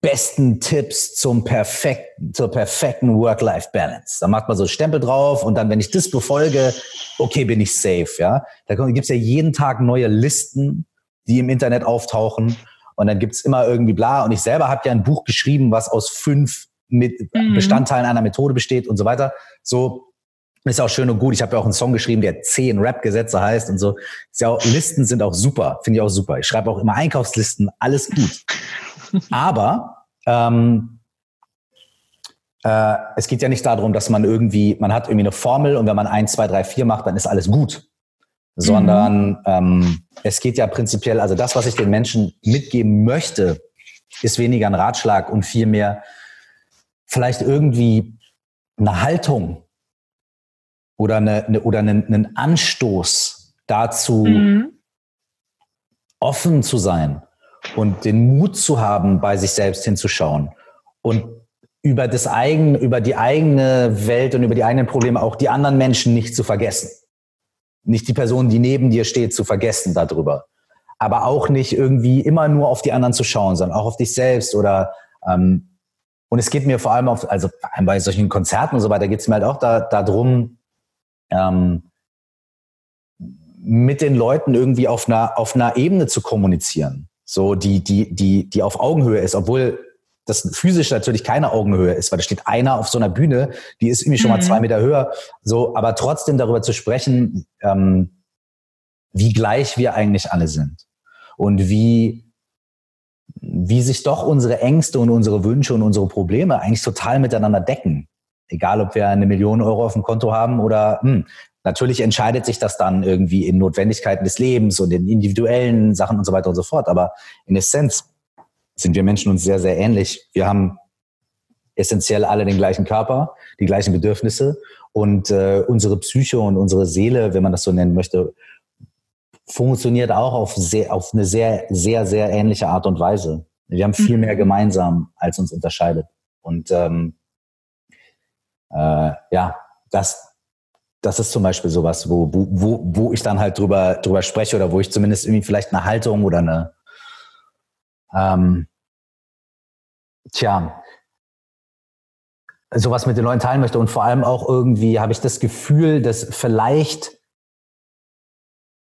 Speaker 2: besten Tipps zum perfekten, zur perfekten Work-Life-Balance. Da macht man so Stempel drauf und dann, wenn ich das befolge, okay, bin ich safe, ja. Da gibt's ja jeden Tag neue Listen, die im Internet auftauchen und dann gibt's immer irgendwie bla. Und ich selber habe ja ein Buch geschrieben, was aus fünf mit mhm. Bestandteilen einer Methode besteht und so weiter. So, ist auch schön und gut. Ich habe ja auch einen Song geschrieben, der zehn Rap-Gesetze heißt und so. Ist ja auch, Listen sind auch super, finde ich auch super. Ich schreibe auch immer Einkaufslisten, alles gut. (laughs) Aber ähm, äh, es geht ja nicht darum, dass man irgendwie, man hat irgendwie eine Formel und wenn man eins, zwei, drei, vier macht, dann ist alles gut. Sondern mhm. ähm, es geht ja prinzipiell, also das, was ich den Menschen mitgeben möchte, ist weniger ein Ratschlag und vielmehr vielleicht irgendwie eine Haltung, oder, eine, oder einen, einen Anstoß dazu, mhm. offen zu sein und den Mut zu haben, bei sich selbst hinzuschauen und über das eigene, über die eigene Welt und über die eigenen Probleme auch die anderen Menschen nicht zu vergessen. Nicht die Person, die neben dir steht, zu vergessen darüber. Aber auch nicht irgendwie immer nur auf die anderen zu schauen, sondern auch auf dich selbst oder ähm, und es geht mir vor allem auf, also bei solchen Konzerten und so weiter geht es mir halt auch da, darum, ähm, mit den Leuten irgendwie auf einer, auf einer Ebene zu kommunizieren. So, die, die, die, die auf Augenhöhe ist, obwohl das physisch natürlich keine Augenhöhe ist, weil da steht einer auf so einer Bühne, die ist irgendwie schon mal mhm. zwei Meter höher. So, aber trotzdem darüber zu sprechen, ähm, wie gleich wir eigentlich alle sind und wie wie sich doch unsere Ängste und unsere Wünsche und unsere Probleme eigentlich total miteinander decken. Egal, ob wir eine Million Euro auf dem Konto haben oder hm, natürlich entscheidet sich das dann irgendwie in Notwendigkeiten des Lebens und in individuellen Sachen und so weiter und so fort. Aber in Essenz sind wir Menschen uns sehr, sehr ähnlich. Wir haben essentiell alle den gleichen Körper, die gleichen Bedürfnisse und äh, unsere Psyche und unsere Seele, wenn man das so nennen möchte, funktioniert auch auf, sehr, auf eine sehr, sehr, sehr ähnliche Art und Weise. Wir haben viel mhm. mehr gemeinsam, als uns unterscheidet. Und ähm, äh, ja, das, das ist zum Beispiel sowas, wo, wo, wo ich dann halt drüber, drüber spreche oder wo ich zumindest irgendwie vielleicht eine Haltung oder eine, ähm, tja, sowas mit den Leuten teilen möchte. Und vor allem auch irgendwie habe ich das Gefühl, dass vielleicht,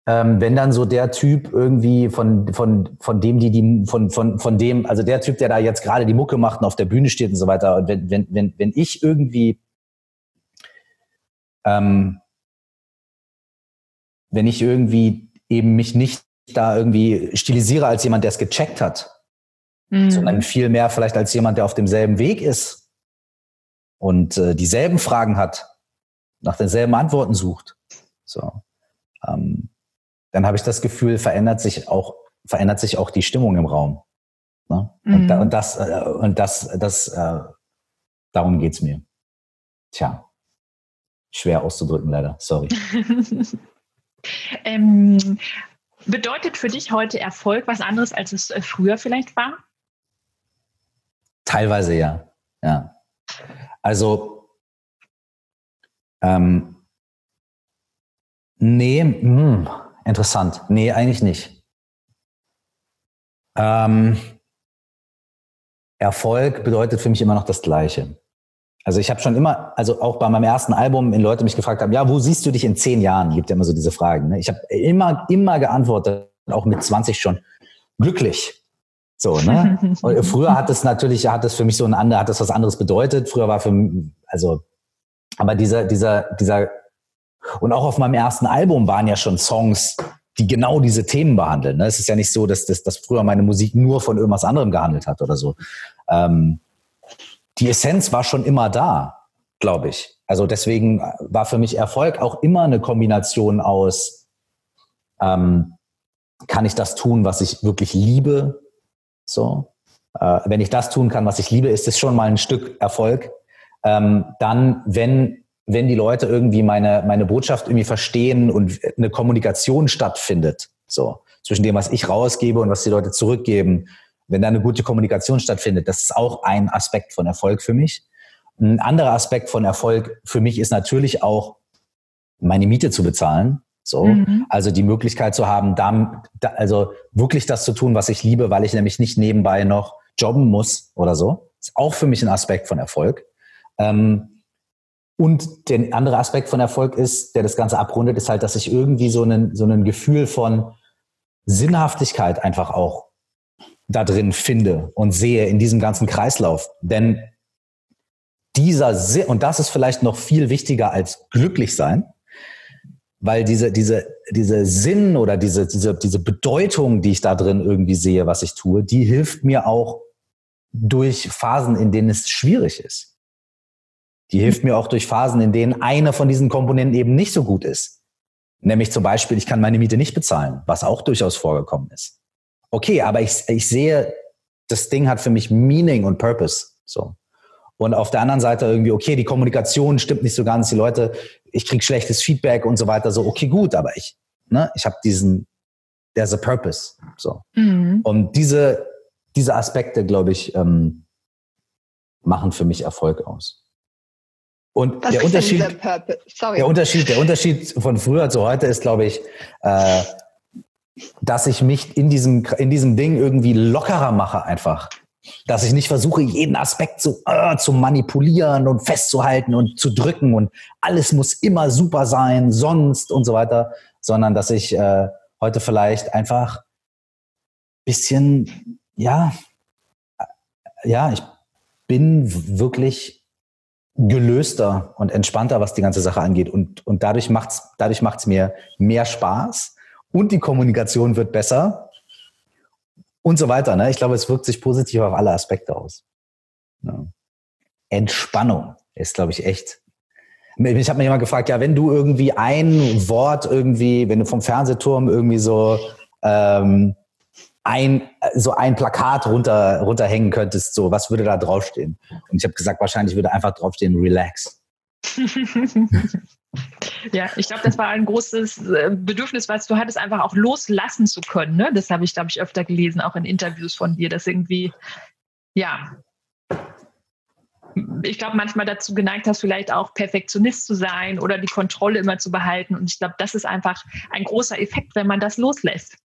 Speaker 2: ähm, wenn dann so der Typ irgendwie von, von, von dem, die, die, von, von, von dem, also der Typ, der da jetzt gerade die Mucke macht und auf der Bühne steht und so weiter, und wenn, wenn, wenn, wenn ich irgendwie ähm, wenn ich irgendwie eben mich nicht da irgendwie stilisiere als jemand, der es gecheckt hat, mhm. sondern viel mehr vielleicht als jemand, der auf demselben Weg ist und äh, dieselben Fragen hat, nach denselben Antworten sucht. So, ähm, dann habe ich das Gefühl, verändert sich auch verändert sich auch die Stimmung im Raum. Ne? Mhm. Und, da, und, das äh, und das das äh, darum geht's mir. Tja schwer auszudrücken, leider. Sorry. (laughs)
Speaker 1: ähm, bedeutet für dich heute Erfolg was anderes, als es äh, früher vielleicht war?
Speaker 2: Teilweise ja. Ja. Also, ähm, nee, mh, hm, interessant. Nee, eigentlich nicht. Ähm, Erfolg bedeutet für mich immer noch das Gleiche. Also ich habe schon immer, also auch bei meinem ersten Album, wenn Leute mich gefragt haben, ja, wo siehst du dich in zehn Jahren? Gibt ja immer so diese Fragen. Ne? Ich habe immer, immer geantwortet, auch mit 20 schon, glücklich. So, ne? (laughs) Und früher hat es natürlich, hat es für mich so ein anderes, hat es was anderes bedeutet. Früher war für mich, also, aber dieser, dieser, dieser, und auch auf meinem ersten Album waren ja schon Songs, die genau diese Themen behandeln. Ne? Es ist ja nicht so, dass, dass, dass früher meine Musik nur von irgendwas anderem gehandelt hat oder so. Ähm, die Essenz war schon immer da, glaube ich. Also deswegen war für mich Erfolg auch immer eine Kombination aus, ähm, kann ich das tun, was ich wirklich liebe? So, äh, wenn ich das tun kann, was ich liebe, ist es schon mal ein Stück Erfolg. Ähm, dann, wenn wenn die Leute irgendwie meine, meine Botschaft irgendwie verstehen und eine Kommunikation stattfindet, so zwischen dem, was ich rausgebe und was die Leute zurückgeben, wenn da eine gute Kommunikation stattfindet, das ist auch ein Aspekt von Erfolg für mich. Ein anderer Aspekt von Erfolg für mich ist natürlich auch, meine Miete zu bezahlen. So, mhm. also die Möglichkeit zu haben, da, da, also wirklich das zu tun, was ich liebe, weil ich nämlich nicht nebenbei noch jobben muss oder so, ist auch für mich ein Aspekt von Erfolg. Ähm, und der andere Aspekt von Erfolg ist, der das Ganze abrundet, ist halt, dass ich irgendwie so ein so ein Gefühl von Sinnhaftigkeit einfach auch da drin finde und sehe in diesem ganzen Kreislauf. Denn dieser Sinn, und das ist vielleicht noch viel wichtiger als glücklich sein, weil diese, diese, diese Sinn oder diese, diese, diese Bedeutung, die ich da drin irgendwie sehe, was ich tue, die hilft mir auch durch Phasen, in denen es schwierig ist. Die hilft mir auch durch Phasen, in denen eine von diesen Komponenten eben nicht so gut ist. Nämlich zum Beispiel, ich kann meine Miete nicht bezahlen, was auch durchaus vorgekommen ist. Okay, aber ich, ich sehe, das Ding hat für mich Meaning und Purpose. So. Und auf der anderen Seite irgendwie, okay, die Kommunikation stimmt nicht so ganz, die Leute, ich krieg schlechtes Feedback und so weiter. So, okay, gut, aber ich, ne, ich habe diesen, there's a purpose. So. Mhm. Und diese, diese Aspekte, glaube ich, ähm, machen für mich Erfolg aus. Und Was der Unterschied, der Unterschied, der Unterschied von früher zu heute ist, glaube ich, äh, dass ich mich in diesem, in diesem Ding irgendwie lockerer mache einfach. Dass ich nicht versuche, jeden Aspekt zu, äh, zu manipulieren und festzuhalten und zu drücken und alles muss immer super sein, sonst und so weiter, sondern dass ich äh, heute vielleicht einfach bisschen, ja, äh, ja, ich bin wirklich gelöster und entspannter, was die ganze Sache angeht. Und, und dadurch macht's, dadurch macht's mir mehr Spaß und die Kommunikation wird besser und so weiter. Ne? Ich glaube, es wirkt sich positiv auf alle Aspekte aus. Ja. Entspannung ist, glaube ich, echt. Ich habe mir jemand gefragt, ja, wenn du irgendwie ein Wort irgendwie, wenn du vom Fernsehturm irgendwie so ähm, ein, so ein Plakat runter, runterhängen könntest, so, was würde da draufstehen? Und ich habe gesagt, wahrscheinlich würde einfach draufstehen, relax.
Speaker 1: Ja, ich glaube, das war ein großes äh, Bedürfnis, was du hattest, einfach auch loslassen zu können. Ne? Das habe ich, glaube ich, öfter gelesen, auch in Interviews von dir, dass irgendwie, ja, ich glaube, manchmal dazu geneigt hast, vielleicht auch Perfektionist zu sein oder die Kontrolle immer zu behalten. Und ich glaube, das ist einfach ein großer Effekt, wenn man das loslässt.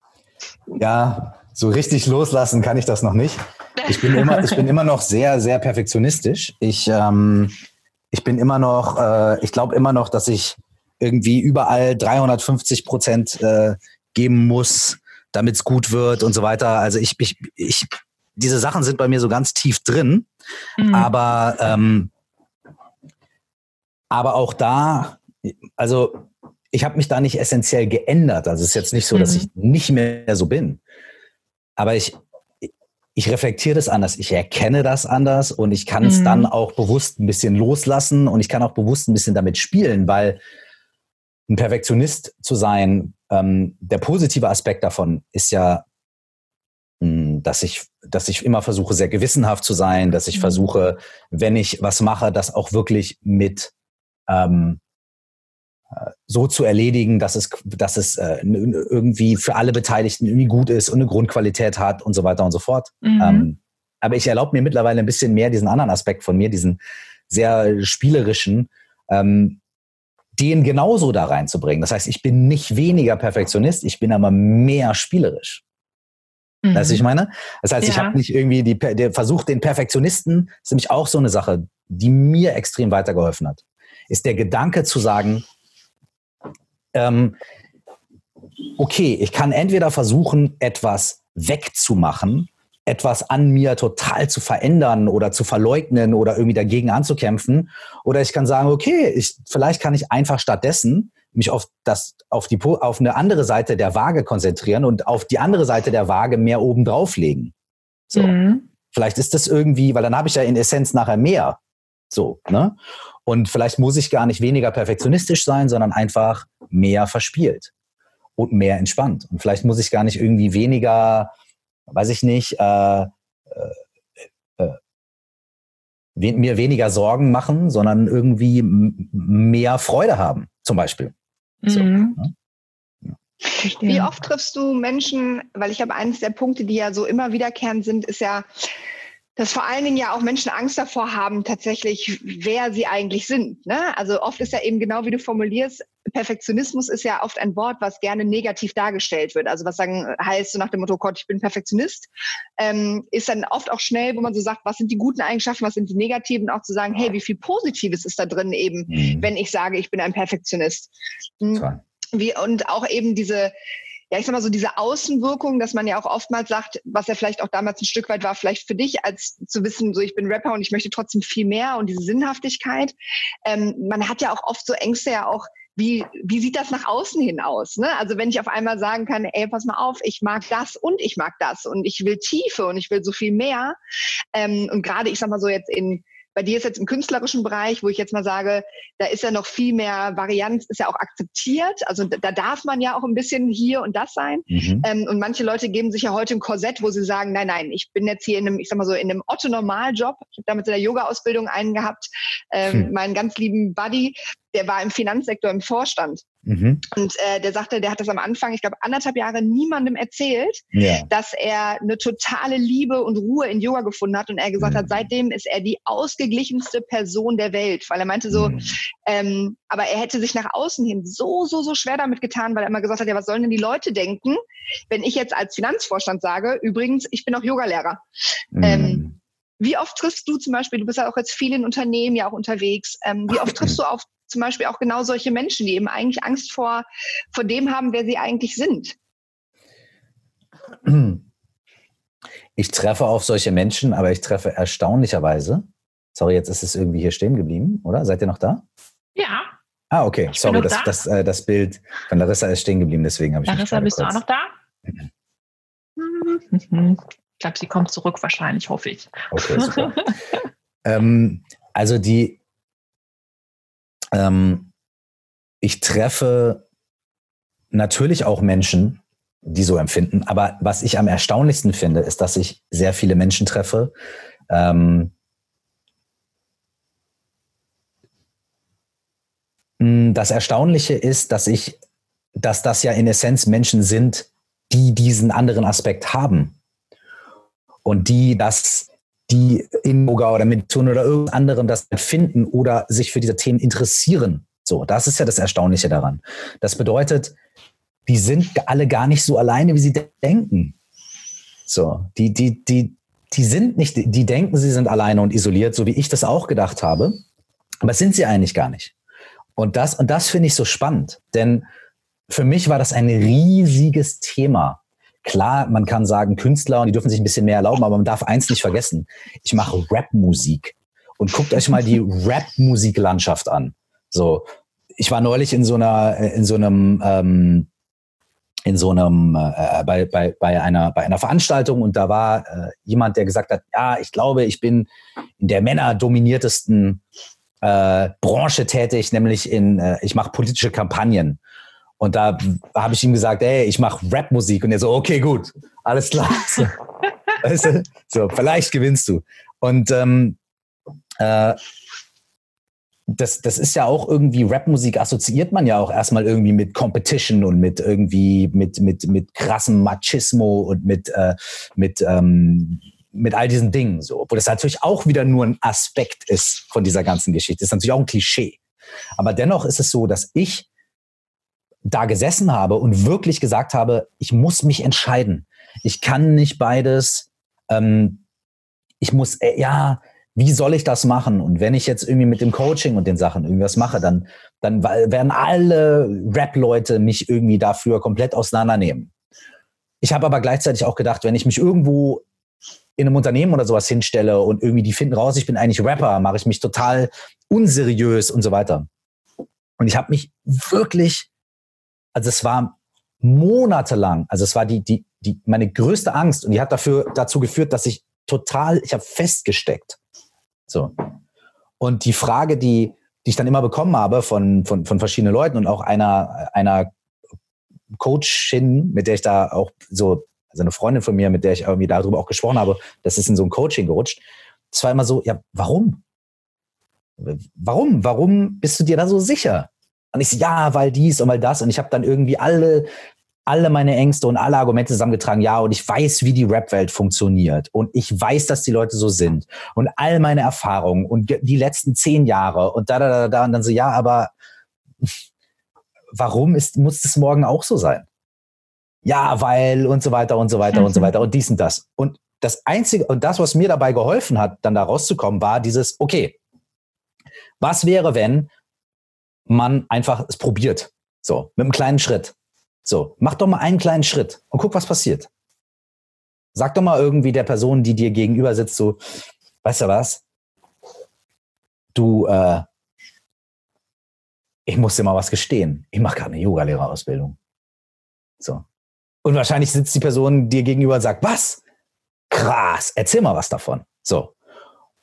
Speaker 2: Ja, so richtig loslassen kann ich das noch nicht. Ich bin immer, ich bin immer noch sehr, sehr perfektionistisch. Ich, ähm, ich bin immer noch, äh, ich glaube immer noch, dass ich irgendwie überall 350 Prozent äh, geben muss, damit es gut wird und so weiter. Also ich, ich, ich, diese Sachen sind bei mir so ganz tief drin. Mhm. Aber, ähm, aber auch da, also ich habe mich da nicht essentiell geändert. Also es ist jetzt nicht so, dass mhm. ich nicht mehr so bin. Aber ich, ich reflektiere das anders, ich erkenne das anders und ich kann es mhm. dann auch bewusst ein bisschen loslassen und ich kann auch bewusst ein bisschen damit spielen, weil ein Perfektionist zu sein, ähm, der positive Aspekt davon ist ja, mh, hm, dass ich, dass ich immer versuche, sehr gewissenhaft zu sein, dass ich mhm. versuche, wenn ich was mache, das auch wirklich mit ähm, so zu erledigen, dass es, dass es äh, irgendwie für alle Beteiligten irgendwie gut ist und eine Grundqualität hat und so weiter und so fort. Mhm. Ähm, aber ich erlaube mir mittlerweile ein bisschen mehr diesen anderen Aspekt von mir, diesen sehr spielerischen, ähm, den genauso da reinzubringen. Das heißt, ich bin nicht weniger Perfektionist, ich bin aber mehr spielerisch. Mhm. Weißt du, ich meine? Das heißt, ja. ich habe nicht irgendwie die, der Versuch, den Perfektionisten, das ist nämlich auch so eine Sache, die mir extrem weitergeholfen hat, ist der Gedanke zu sagen, ähm, okay, ich kann entweder versuchen, etwas wegzumachen, etwas an mir total zu verändern oder zu verleugnen oder irgendwie dagegen anzukämpfen. Oder ich kann sagen, okay, ich, vielleicht kann ich einfach stattdessen mich auf das, auf die, auf eine andere Seite der Waage konzentrieren und auf die andere Seite der Waage mehr oben drauflegen. So. Mhm. Vielleicht ist das irgendwie, weil dann habe ich ja in Essenz nachher mehr. So, ne? Und vielleicht muss ich gar nicht weniger perfektionistisch sein, sondern einfach mehr verspielt und mehr entspannt. Und vielleicht muss ich gar nicht irgendwie weniger, weiß ich nicht, äh, äh, äh, mir weniger Sorgen machen, sondern irgendwie mehr Freude haben, zum Beispiel. So, mhm.
Speaker 3: ne? Wie oft triffst du Menschen, weil ich habe eines der Punkte, die ja so immer wiederkehrend sind, ist ja, dass vor allen Dingen ja auch Menschen Angst davor haben, tatsächlich, wer sie eigentlich sind. Ne? Also oft ist ja eben genau wie du formulierst, Perfektionismus ist ja oft ein Wort, was gerne negativ dargestellt wird. Also was sagen heißt so nach dem Motto, Gott, ich bin Perfektionist, ähm, ist dann oft auch schnell, wo man so sagt, was sind die guten Eigenschaften, was sind die negativen, auch zu sagen, hey, wie viel Positives ist da drin eben, mhm. wenn ich sage, ich bin ein Perfektionist. Mhm. Wie, und auch eben diese, ja, ich sag mal so diese Außenwirkung, dass man ja auch oftmals sagt, was ja vielleicht auch damals ein Stück weit war, vielleicht für dich, als zu wissen, so ich bin Rapper und ich möchte trotzdem viel mehr und diese Sinnhaftigkeit. Ähm, man hat ja auch oft so Ängste ja auch, wie, wie sieht das nach außen hin aus? Ne? Also wenn ich auf einmal sagen kann, ey, pass mal auf, ich mag das und ich mag das und ich will Tiefe und ich will so viel mehr. Ähm, und gerade, ich sag mal so jetzt in bei dir ist jetzt im künstlerischen Bereich, wo ich jetzt mal sage, da ist ja noch viel mehr Varianz, ist ja auch akzeptiert. Also da darf man ja auch ein bisschen hier und das sein. Mhm. Ähm, und manche Leute geben sich ja heute ein Korsett, wo sie sagen, nein, nein, ich bin jetzt hier in einem, ich sag mal so, in einem Otto-Normaljob. Ich habe damals in der Yoga-Ausbildung einen gehabt, ähm, hm. meinen ganz lieben Buddy, der war im Finanzsektor im Vorstand. Mhm. Und äh, der sagte, der hat das am Anfang, ich glaube, anderthalb Jahre niemandem erzählt, ja. dass er eine totale Liebe und Ruhe in Yoga gefunden hat. Und er gesagt mhm. hat, seitdem ist er die ausgeglichenste Person der Welt. Weil er meinte so, mhm. ähm, aber er hätte sich nach außen hin so, so, so schwer damit getan, weil er immer gesagt hat, ja, was sollen denn die Leute denken, wenn ich jetzt als Finanzvorstand sage, übrigens, ich bin auch Yogalehrer. Mhm. Ähm, wie oft triffst du zum Beispiel, du bist ja auch jetzt viel in Unternehmen ja auch unterwegs, ähm, wie oft triffst du auf zum Beispiel auch genau solche Menschen, die eben eigentlich Angst vor, vor dem haben, wer sie eigentlich sind.
Speaker 2: Ich treffe auf solche Menschen, aber ich treffe erstaunlicherweise. Sorry, jetzt ist es irgendwie hier stehen geblieben, oder? Seid ihr noch da?
Speaker 1: Ja.
Speaker 2: Ah, okay. Ich Sorry, das, da. das, äh, das Bild von Larissa ist stehen geblieben, deswegen habe ich
Speaker 1: Larissa, bist kurz... du auch noch da? Ich glaube, sie kommt zurück wahrscheinlich, hoffe ich. Okay, super.
Speaker 2: ähm, also die, ähm, ich treffe natürlich auch Menschen, die so empfinden. Aber was ich am erstaunlichsten finde, ist, dass ich sehr viele Menschen treffe. Ähm, das Erstaunliche ist, dass ich, dass das ja in Essenz Menschen sind, die diesen anderen Aspekt haben und die das die in Yoga oder Meditation oder irgendwas anderem das finden oder sich für diese Themen interessieren. So, das ist ja das Erstaunliche daran. Das bedeutet, die sind alle gar nicht so alleine, wie sie denken. So, die, die, die, die sind nicht, die denken, sie sind alleine und isoliert, so wie ich das auch gedacht habe. Aber sind sie eigentlich gar nicht. Und das, und das finde ich so spannend, denn für mich war das ein riesiges Thema Klar, man kann sagen Künstler und die dürfen sich ein bisschen mehr erlauben, aber man darf eins nicht vergessen. Ich mache Rap-Musik. Und guckt euch mal die Rap-Musiklandschaft an. So, ich war neulich in so einer, in so einem, ähm, in so einem, äh, bei, bei, bei, einer, bei einer Veranstaltung und da war äh, jemand, der gesagt hat, ja, ich glaube, ich bin in der männerdominiertesten äh, Branche tätig, nämlich in, äh, ich mache politische Kampagnen. Und da habe ich ihm gesagt, ey, ich mache Rap-Musik. Und er so, okay, gut, alles klar. (laughs) So, weißt du? so vielleicht gewinnst du. Und ähm, äh, das, das ist ja auch irgendwie Rap-Musik assoziiert man ja auch erstmal irgendwie mit Competition und mit irgendwie mit, mit, mit krassem Machismo und mit, äh, mit, ähm, mit all diesen Dingen so. Obwohl das natürlich auch wieder nur ein Aspekt ist von dieser ganzen Geschichte. Das ist natürlich auch ein Klischee. Aber dennoch ist es so, dass ich da gesessen habe und wirklich gesagt habe, ich muss mich entscheiden. Ich kann nicht beides. Ähm, ich muss, äh, ja, wie soll ich das machen? Und wenn ich jetzt irgendwie mit dem Coaching und den Sachen irgendwas mache, dann, dann werden alle Rap-Leute mich irgendwie dafür komplett auseinandernehmen. Ich habe aber gleichzeitig auch gedacht, wenn ich mich irgendwo in einem Unternehmen oder sowas hinstelle und irgendwie die finden raus, ich bin eigentlich Rapper, mache ich mich total unseriös und so weiter. Und ich habe mich wirklich, also es war monatelang, also es war die, die, die, meine größte Angst und die hat dafür, dazu geführt, dass ich total, ich habe festgesteckt. So. Und die Frage, die, die ich dann immer bekommen habe von, von, von verschiedenen Leuten und auch einer, einer Coachin, mit der ich da auch so, also eine Freundin von mir, mit der ich irgendwie darüber auch gesprochen habe, das ist in so ein Coaching gerutscht. Das war immer so, ja, warum? Warum? Warum bist du dir da so sicher? Und ich so, ja, weil dies und weil das. Und ich habe dann irgendwie alle alle meine Ängste und alle Argumente zusammengetragen, ja, und ich weiß, wie die Rap-Welt funktioniert und ich weiß, dass die Leute so sind und all meine Erfahrungen und die letzten zehn Jahre und da, da, da, da und dann so, ja, aber warum ist, muss das morgen auch so sein? Ja, weil und so weiter und so weiter mhm. und so mhm. weiter und dies und das. Und das Einzige, und das, was mir dabei geholfen hat, dann da rauszukommen, war dieses, okay, was wäre, wenn man einfach es probiert? So, mit einem kleinen Schritt. So, mach doch mal einen kleinen Schritt und guck, was passiert. Sag doch mal irgendwie der Person, die dir gegenüber sitzt, so, weißt du was? Du, äh, ich muss dir mal was gestehen. Ich mache gerade eine Yogalehrerausbildung. So. Und wahrscheinlich sitzt die Person dir gegenüber und sagt, was? Krass, erzähl mal was davon. So.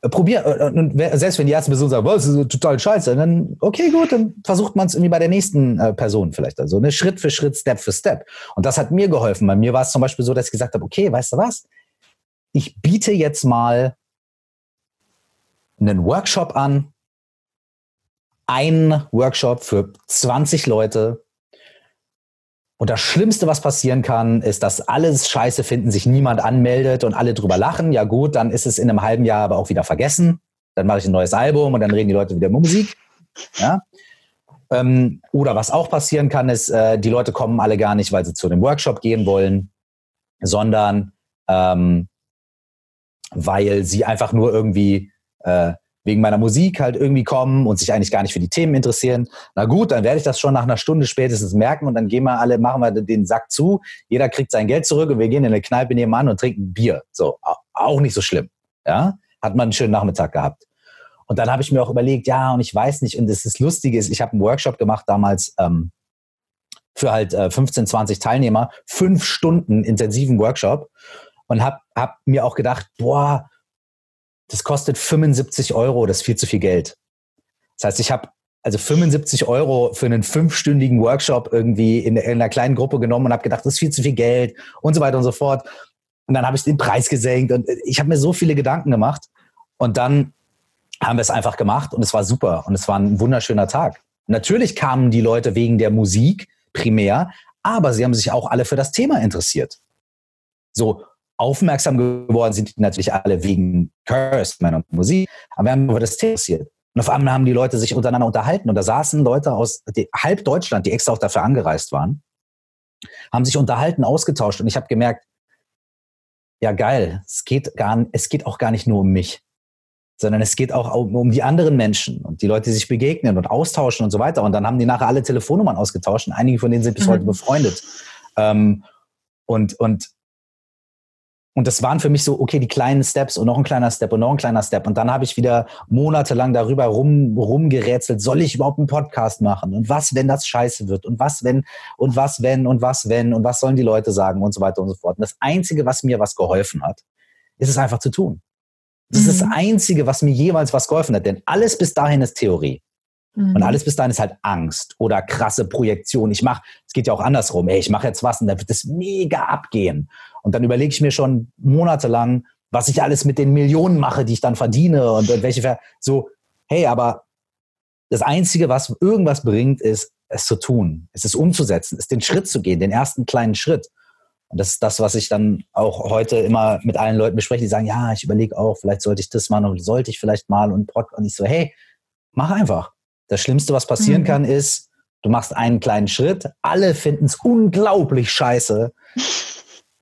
Speaker 2: Äh, probier, äh, äh, und selbst wenn die erste Person sagt, das ist total scheiße, dann, okay, gut, dann versucht man es irgendwie bei der nächsten Person vielleicht. Also ne, Schritt für Schritt, Step für Step. Und das hat mir geholfen. Bei mir war es zum Beispiel so, dass ich gesagt habe, okay, weißt du was? Ich biete jetzt mal einen Workshop an, ein Workshop für 20 Leute, und das Schlimmste, was passieren kann, ist, dass alles Scheiße finden, sich niemand anmeldet und alle drüber lachen. Ja gut, dann ist es in einem halben Jahr aber auch wieder vergessen. Dann mache ich ein neues Album und dann reden die Leute wieder über Musik. Ja? Ähm, oder was auch passieren kann, ist, äh, die Leute kommen alle gar nicht, weil sie zu dem Workshop gehen wollen, sondern ähm, weil sie einfach nur irgendwie äh, wegen meiner Musik halt irgendwie kommen und sich eigentlich gar nicht für die Themen interessieren. Na gut, dann werde ich das schon nach einer Stunde spätestens merken und dann gehen wir alle, machen wir den Sack zu. Jeder kriegt sein Geld zurück und wir gehen in eine Kneipe nebenan und trinken Bier. So, auch nicht so schlimm. Ja, hat man einen schönen Nachmittag gehabt. Und dann habe ich mir auch überlegt, ja, und ich weiß nicht, und das ist Lustige ich habe einen Workshop gemacht damals ähm, für halt äh, 15, 20 Teilnehmer, fünf Stunden intensiven Workshop und habe hab mir auch gedacht, boah, das kostet 75 Euro, das ist viel zu viel Geld. Das heißt, ich habe also 75 Euro für einen fünfstündigen Workshop irgendwie in, in einer kleinen Gruppe genommen und habe gedacht, das ist viel zu viel Geld und so weiter und so fort. Und dann habe ich den Preis gesenkt und ich habe mir so viele Gedanken gemacht. Und dann haben wir es einfach gemacht und es war super und es war ein wunderschöner Tag. Natürlich kamen die Leute wegen der Musik primär, aber sie haben sich auch alle für das Thema interessiert. So, aufmerksam geworden sind die natürlich alle wegen Curse, meiner Musik, aber wir haben über das Thema interessiert. Und auf einmal haben die Leute sich untereinander unterhalten und da saßen Leute aus die, halb Deutschland, die extra auch dafür angereist waren, haben sich unterhalten, ausgetauscht und ich habe gemerkt, ja geil, es geht, gar, es geht auch gar nicht nur um mich, sondern es geht auch um, um die anderen Menschen und die Leute, die sich begegnen und austauschen und so weiter. Und dann haben die nachher alle Telefonnummern ausgetauscht und einige von denen sind bis mhm. heute befreundet. Ähm, und, und und das waren für mich so, okay, die kleinen Steps und noch ein kleiner Step und noch ein kleiner Step. Und dann habe ich wieder monatelang darüber rum, rumgerätselt, soll ich überhaupt einen Podcast machen? Und was, wenn das scheiße wird? Und was, wenn, und was, wenn, und was, wenn, und was sollen die Leute sagen und so weiter und so fort. Und das Einzige, was mir was geholfen hat, ist es einfach zu tun. Das mhm. ist das mhm. Einzige, was mir jeweils was geholfen hat. Denn alles bis dahin ist Theorie. Mhm. Und alles bis dahin ist halt Angst oder krasse Projektion. Ich mache, es geht ja auch andersrum. Ey, ich mache jetzt was und da wird es mega abgehen. Und dann überlege ich mir schon monatelang, was ich alles mit den Millionen mache, die ich dann verdiene und, und welche, so, hey, aber das Einzige, was irgendwas bringt, ist, es zu tun, es ist umzusetzen, ist den Schritt zu gehen, den ersten kleinen Schritt. Und das ist das, was ich dann auch heute immer mit allen Leuten bespreche, die sagen, ja, ich überlege auch, vielleicht sollte ich das machen und sollte ich vielleicht mal und, und ich so, hey, mach einfach. Das Schlimmste, was passieren mhm. kann, ist, du machst einen kleinen Schritt, alle finden es unglaublich scheiße.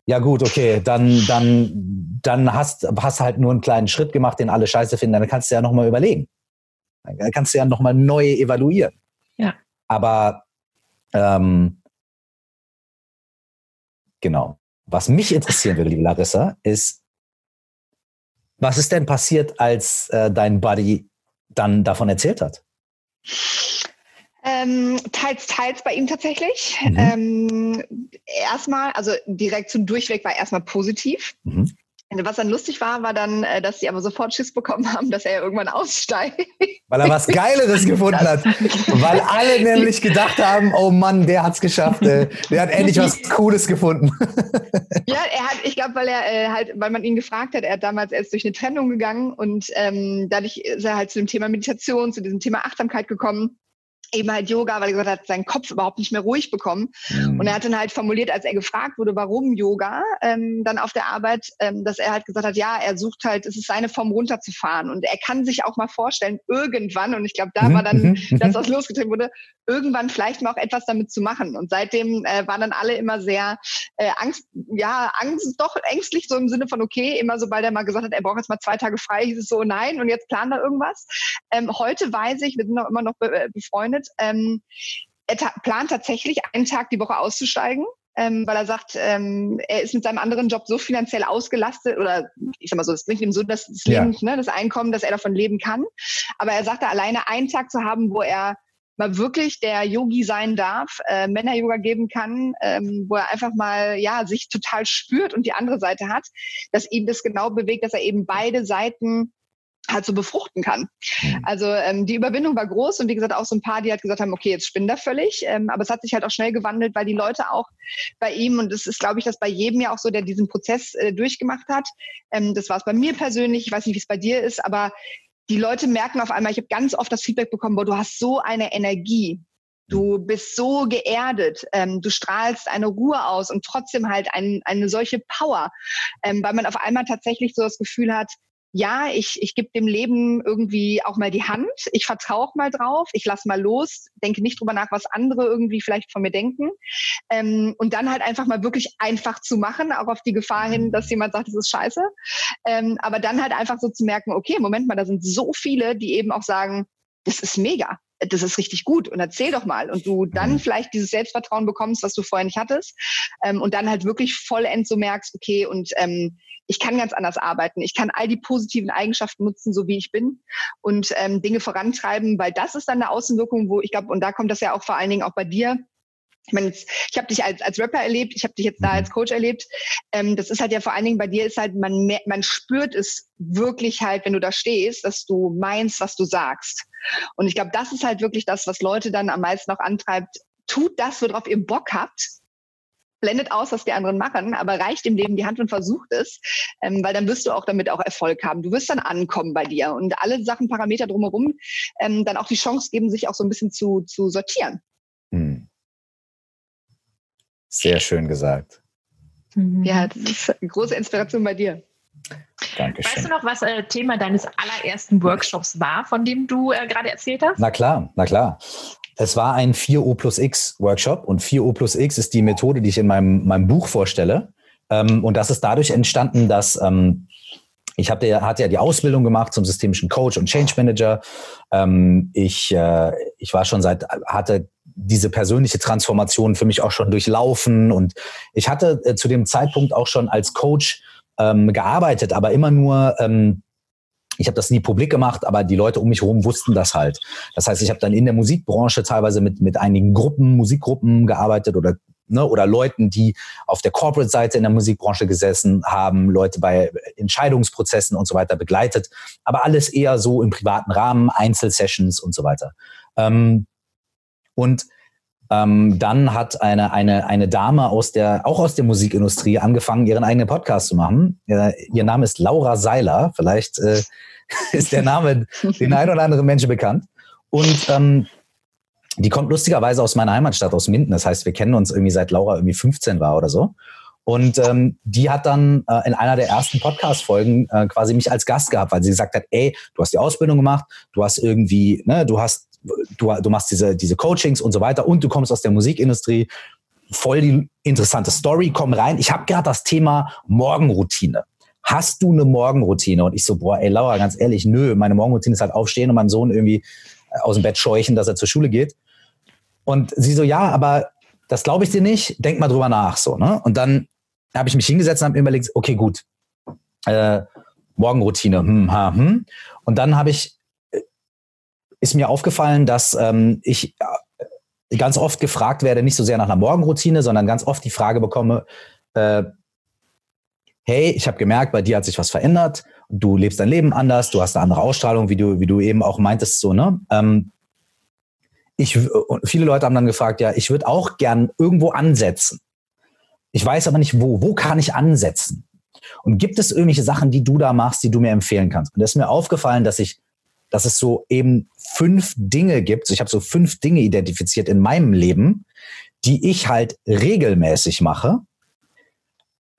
Speaker 2: Ja gut, okay, dann, dann, dann hast, hast halt nur einen kleinen Schritt gemacht, den alle scheiße finden, dann kannst du ja nochmal überlegen. Dann kannst du ja nochmal neu evaluieren.
Speaker 1: Ja.
Speaker 2: Aber ähm, genau. Was mich interessieren würde, liebe Larissa, ist, was ist denn passiert, als äh, dein Buddy dann davon erzählt hat?
Speaker 3: Ähm, teils, teils bei ihm tatsächlich. Mhm. Ähm, erstmal, also die Reaktion durchweg war erstmal positiv. Mhm. Was dann lustig war, war dann, äh, dass sie aber sofort Schiss bekommen (laughs) haben, dass er irgendwann aussteigt.
Speaker 2: Weil er was Geileres (laughs) gefunden hat. Weil alle nämlich gedacht haben, oh Mann, der hat's geschafft. Äh, der hat endlich was Cooles gefunden. (laughs)
Speaker 3: Ja, er hat, ich glaube, weil er äh, halt, weil man ihn gefragt hat, er hat damals erst durch eine Trennung gegangen und ähm, dadurch ist er halt zu dem Thema Meditation, zu diesem Thema Achtsamkeit gekommen eben halt Yoga, weil er gesagt hat, seinen Kopf überhaupt nicht mehr ruhig bekommen. Mhm. Und er hat dann halt formuliert, als er gefragt wurde, warum Yoga, ähm, dann auf der Arbeit, ähm, dass er halt gesagt hat, ja, er sucht halt, es ist seine Form runterzufahren. Und er kann sich auch mal vorstellen, irgendwann, und ich glaube, da mhm. war dann mhm. das, was losgetrieben wurde, irgendwann vielleicht mal auch etwas damit zu machen. Und seitdem äh, waren dann alle immer sehr äh, Angst, ja, Angst, doch ängstlich, so im Sinne von, okay, immer sobald er mal gesagt hat, er braucht jetzt mal zwei Tage frei, hieß es so, nein, und jetzt plant er irgendwas. Ähm, heute weiß ich, wir sind noch immer noch be äh, befreundet, ähm, er ta plant tatsächlich einen Tag die Woche auszusteigen. Ähm, weil er sagt, ähm, er ist mit seinem anderen Job so finanziell ausgelastet oder ich sag mal so, es bringt ihm so das, das Leben, ja. ne, das Einkommen, dass er davon leben kann. Aber er sagte, alleine einen Tag zu haben, wo er mal wirklich der Yogi sein darf, äh, Männer-Yoga geben kann, ähm, wo er einfach mal ja sich total spürt und die andere Seite hat, dass ihm das genau bewegt, dass er eben beide Seiten halt so befruchten kann. Mhm. Also ähm, die Überwindung war groß und wie gesagt auch so ein paar, die halt gesagt haben, okay, jetzt spinnt er völlig, ähm, aber es hat sich halt auch schnell gewandelt, weil die Leute auch bei ihm und das ist, glaube ich, das bei jedem ja auch so, der diesen Prozess äh, durchgemacht hat. Ähm, das war es bei mir persönlich, ich weiß nicht, wie es bei dir ist, aber die Leute merken auf einmal, ich habe ganz oft das Feedback bekommen, boah, du hast so eine Energie. Du bist so geerdet, ähm, du strahlst eine Ruhe aus und trotzdem halt ein, eine solche Power, ähm, weil man auf einmal tatsächlich so das Gefühl hat, ja, ich, ich gebe dem Leben irgendwie auch mal die Hand, ich vertraue mal drauf, ich lass mal los, denke nicht drüber nach, was andere irgendwie vielleicht von mir denken. Ähm, und dann halt einfach mal wirklich einfach zu machen, auch auf die Gefahr hin, dass jemand sagt, das ist scheiße. Ähm, aber dann halt einfach so zu merken, okay, Moment mal, da sind so viele, die eben auch sagen, das ist mega das ist richtig gut und erzähl doch mal und du dann mhm. vielleicht dieses Selbstvertrauen bekommst, was du vorher nicht hattest ähm, und dann halt wirklich vollends so merkst, okay und ähm, ich kann ganz anders arbeiten. Ich kann all die positiven Eigenschaften nutzen, so wie ich bin und ähm, Dinge vorantreiben, weil das ist dann eine Außenwirkung, wo ich glaube, und da kommt das ja auch vor allen Dingen auch bei dir, ich meine, ich habe dich als, als Rapper erlebt, ich habe dich jetzt da mhm. als Coach erlebt. Ähm, das ist halt ja vor allen Dingen bei dir ist halt, man, man spürt es wirklich halt, wenn du da stehst, dass du meinst, was du sagst. Und ich glaube, das ist halt wirklich das, was Leute dann am meisten auch antreibt. Tut das, worauf ihr Bock habt blendet aus, was die anderen machen, aber reicht dem Leben die Hand und versucht es, ähm, weil dann wirst du auch damit auch Erfolg haben. Du wirst dann ankommen bei dir und alle Sachen, Parameter drumherum ähm, dann auch die Chance geben, sich auch so ein bisschen zu, zu sortieren.
Speaker 2: Sehr schön gesagt.
Speaker 3: Mhm. Ja, das ist eine große Inspiration bei dir.
Speaker 1: Dankeschön. Weißt du noch, was äh, Thema deines allerersten Workshops war, von dem du äh, gerade erzählt hast?
Speaker 2: Na klar, na klar. Es war ein 4O plus X Workshop und 4O plus X ist die Methode, die ich in meinem, meinem Buch vorstelle. Ähm, und das ist dadurch entstanden, dass ähm, ich hab der, hatte ja die Ausbildung gemacht zum systemischen Coach und Change Manager. Ähm, ich, äh, ich war schon seit, hatte diese persönliche Transformation für mich auch schon durchlaufen und ich hatte äh, zu dem Zeitpunkt auch schon als Coach ähm, gearbeitet, aber immer nur ähm, ich habe das nie publik gemacht, aber die Leute um mich herum wussten das halt. Das heißt, ich habe dann in der Musikbranche teilweise mit, mit einigen Gruppen, Musikgruppen gearbeitet oder Ne, oder Leuten, die auf der Corporate-Seite in der Musikbranche gesessen haben, Leute bei Entscheidungsprozessen und so weiter begleitet, aber alles eher so im privaten Rahmen, Einzelsessions und so weiter. Ähm, und ähm, dann hat eine, eine, eine Dame aus der, auch aus der Musikindustrie angefangen, ihren eigenen Podcast zu machen. Äh, ihr Name ist Laura Seiler. Vielleicht äh, (laughs) ist der Name den ein oder anderen Menschen bekannt. Und ähm, die kommt lustigerweise aus meiner Heimatstadt, aus Minden. Das heißt, wir kennen uns irgendwie seit Laura irgendwie 15 war oder so. Und ähm, die hat dann äh, in einer der ersten Podcast-Folgen äh, quasi mich als Gast gehabt, weil sie gesagt hat, ey, du hast die Ausbildung gemacht, du hast irgendwie, ne, du hast du, du machst diese, diese Coachings und so weiter und du kommst aus der Musikindustrie. Voll die interessante Story, komm rein. Ich habe gerade das Thema Morgenroutine. Hast du eine Morgenroutine? Und ich so, boah, ey Laura, ganz ehrlich, nö, meine Morgenroutine ist halt aufstehen und meinen Sohn irgendwie äh, aus dem Bett scheuchen, dass er zur Schule geht. Und sie so, ja, aber das glaube ich dir nicht, denk mal drüber nach. So, ne? Und dann habe ich mich hingesetzt und habe mir überlegt, okay, gut, äh, Morgenroutine, hm, ha, hm. Und dann habe ich, äh, ist mir aufgefallen, dass ähm, ich äh, ganz oft gefragt werde, nicht so sehr nach einer Morgenroutine, sondern ganz oft die Frage bekomme, äh, hey, ich habe gemerkt, bei dir hat sich was verändert, du lebst dein Leben anders, du hast eine andere Ausstrahlung, wie du, wie du eben auch meintest, so, ne? Ähm, ich, viele Leute haben dann gefragt, ja, ich würde auch gern irgendwo ansetzen. Ich weiß aber nicht wo. Wo kann ich ansetzen? Und gibt es irgendwelche Sachen, die du da machst, die du mir empfehlen kannst? Und da ist mir aufgefallen, dass ich, dass es so eben fünf Dinge gibt. Ich habe so fünf Dinge identifiziert in meinem Leben, die ich halt regelmäßig mache,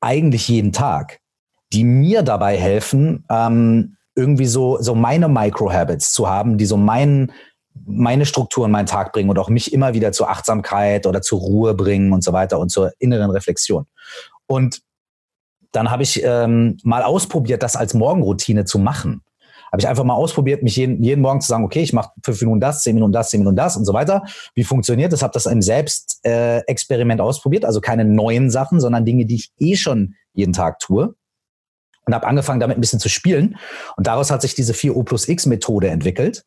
Speaker 2: eigentlich jeden Tag, die mir dabei helfen, ähm, irgendwie so, so meine Micro-Habits zu haben, die so meinen, meine Struktur in meinen Tag bringen und auch mich immer wieder zur Achtsamkeit oder zur Ruhe bringen und so weiter und zur inneren Reflexion. Und dann habe ich ähm, mal ausprobiert, das als Morgenroutine zu machen. Habe ich einfach mal ausprobiert, mich jeden, jeden Morgen zu sagen, okay, ich mache fünf Minuten das, zehn Minuten das, zehn Minuten das und so weiter. Wie funktioniert das? Habe das im Selbstexperiment äh, ausprobiert, also keine neuen Sachen, sondern Dinge, die ich eh schon jeden Tag tue. Und habe angefangen, damit ein bisschen zu spielen. Und daraus hat sich diese 4O plus X Methode entwickelt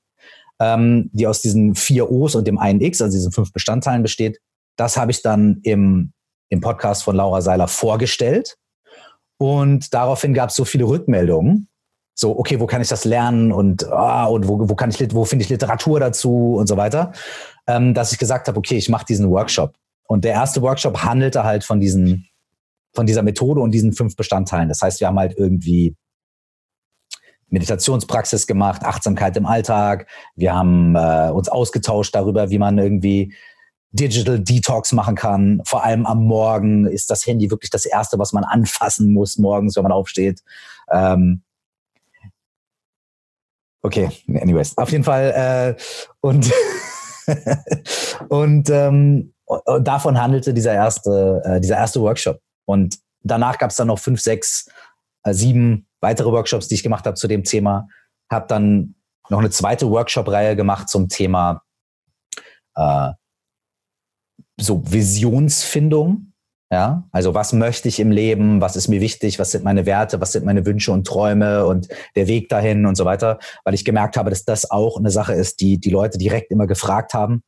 Speaker 2: ähm, die aus diesen vier O's und dem einen X, also diesen fünf Bestandteilen besteht. Das habe ich dann im, im Podcast von Laura Seiler vorgestellt. Und daraufhin gab es so viele Rückmeldungen. So, okay, wo kann ich das lernen und, ah, und wo, wo kann ich, wo finde ich Literatur dazu und so weiter, ähm, dass ich gesagt habe, okay, ich mache diesen Workshop. Und der erste Workshop handelte halt von diesen, von dieser Methode und diesen fünf Bestandteilen. Das heißt, wir haben halt irgendwie Meditationspraxis gemacht, Achtsamkeit im Alltag. Wir haben äh, uns ausgetauscht darüber, wie man irgendwie Digital Detox machen kann. Vor allem am Morgen ist das Handy wirklich das Erste, was man anfassen muss morgens, wenn man aufsteht. Ähm okay, anyways, auf jeden Fall. Äh, und (laughs) und, ähm, davon handelte dieser erste, äh, dieser erste Workshop. Und danach gab es dann noch fünf, sechs, äh, sieben weitere Workshops, die ich gemacht habe zu dem Thema. Habe dann noch eine zweite Workshop-Reihe gemacht zum Thema äh, so Visionsfindung. Ja, also was möchte ich im Leben? Was ist mir wichtig? Was sind meine Werte? Was sind meine Wünsche und Träume und der Weg dahin und so weiter? Weil ich gemerkt habe, dass das auch eine Sache ist, die die Leute direkt immer gefragt haben.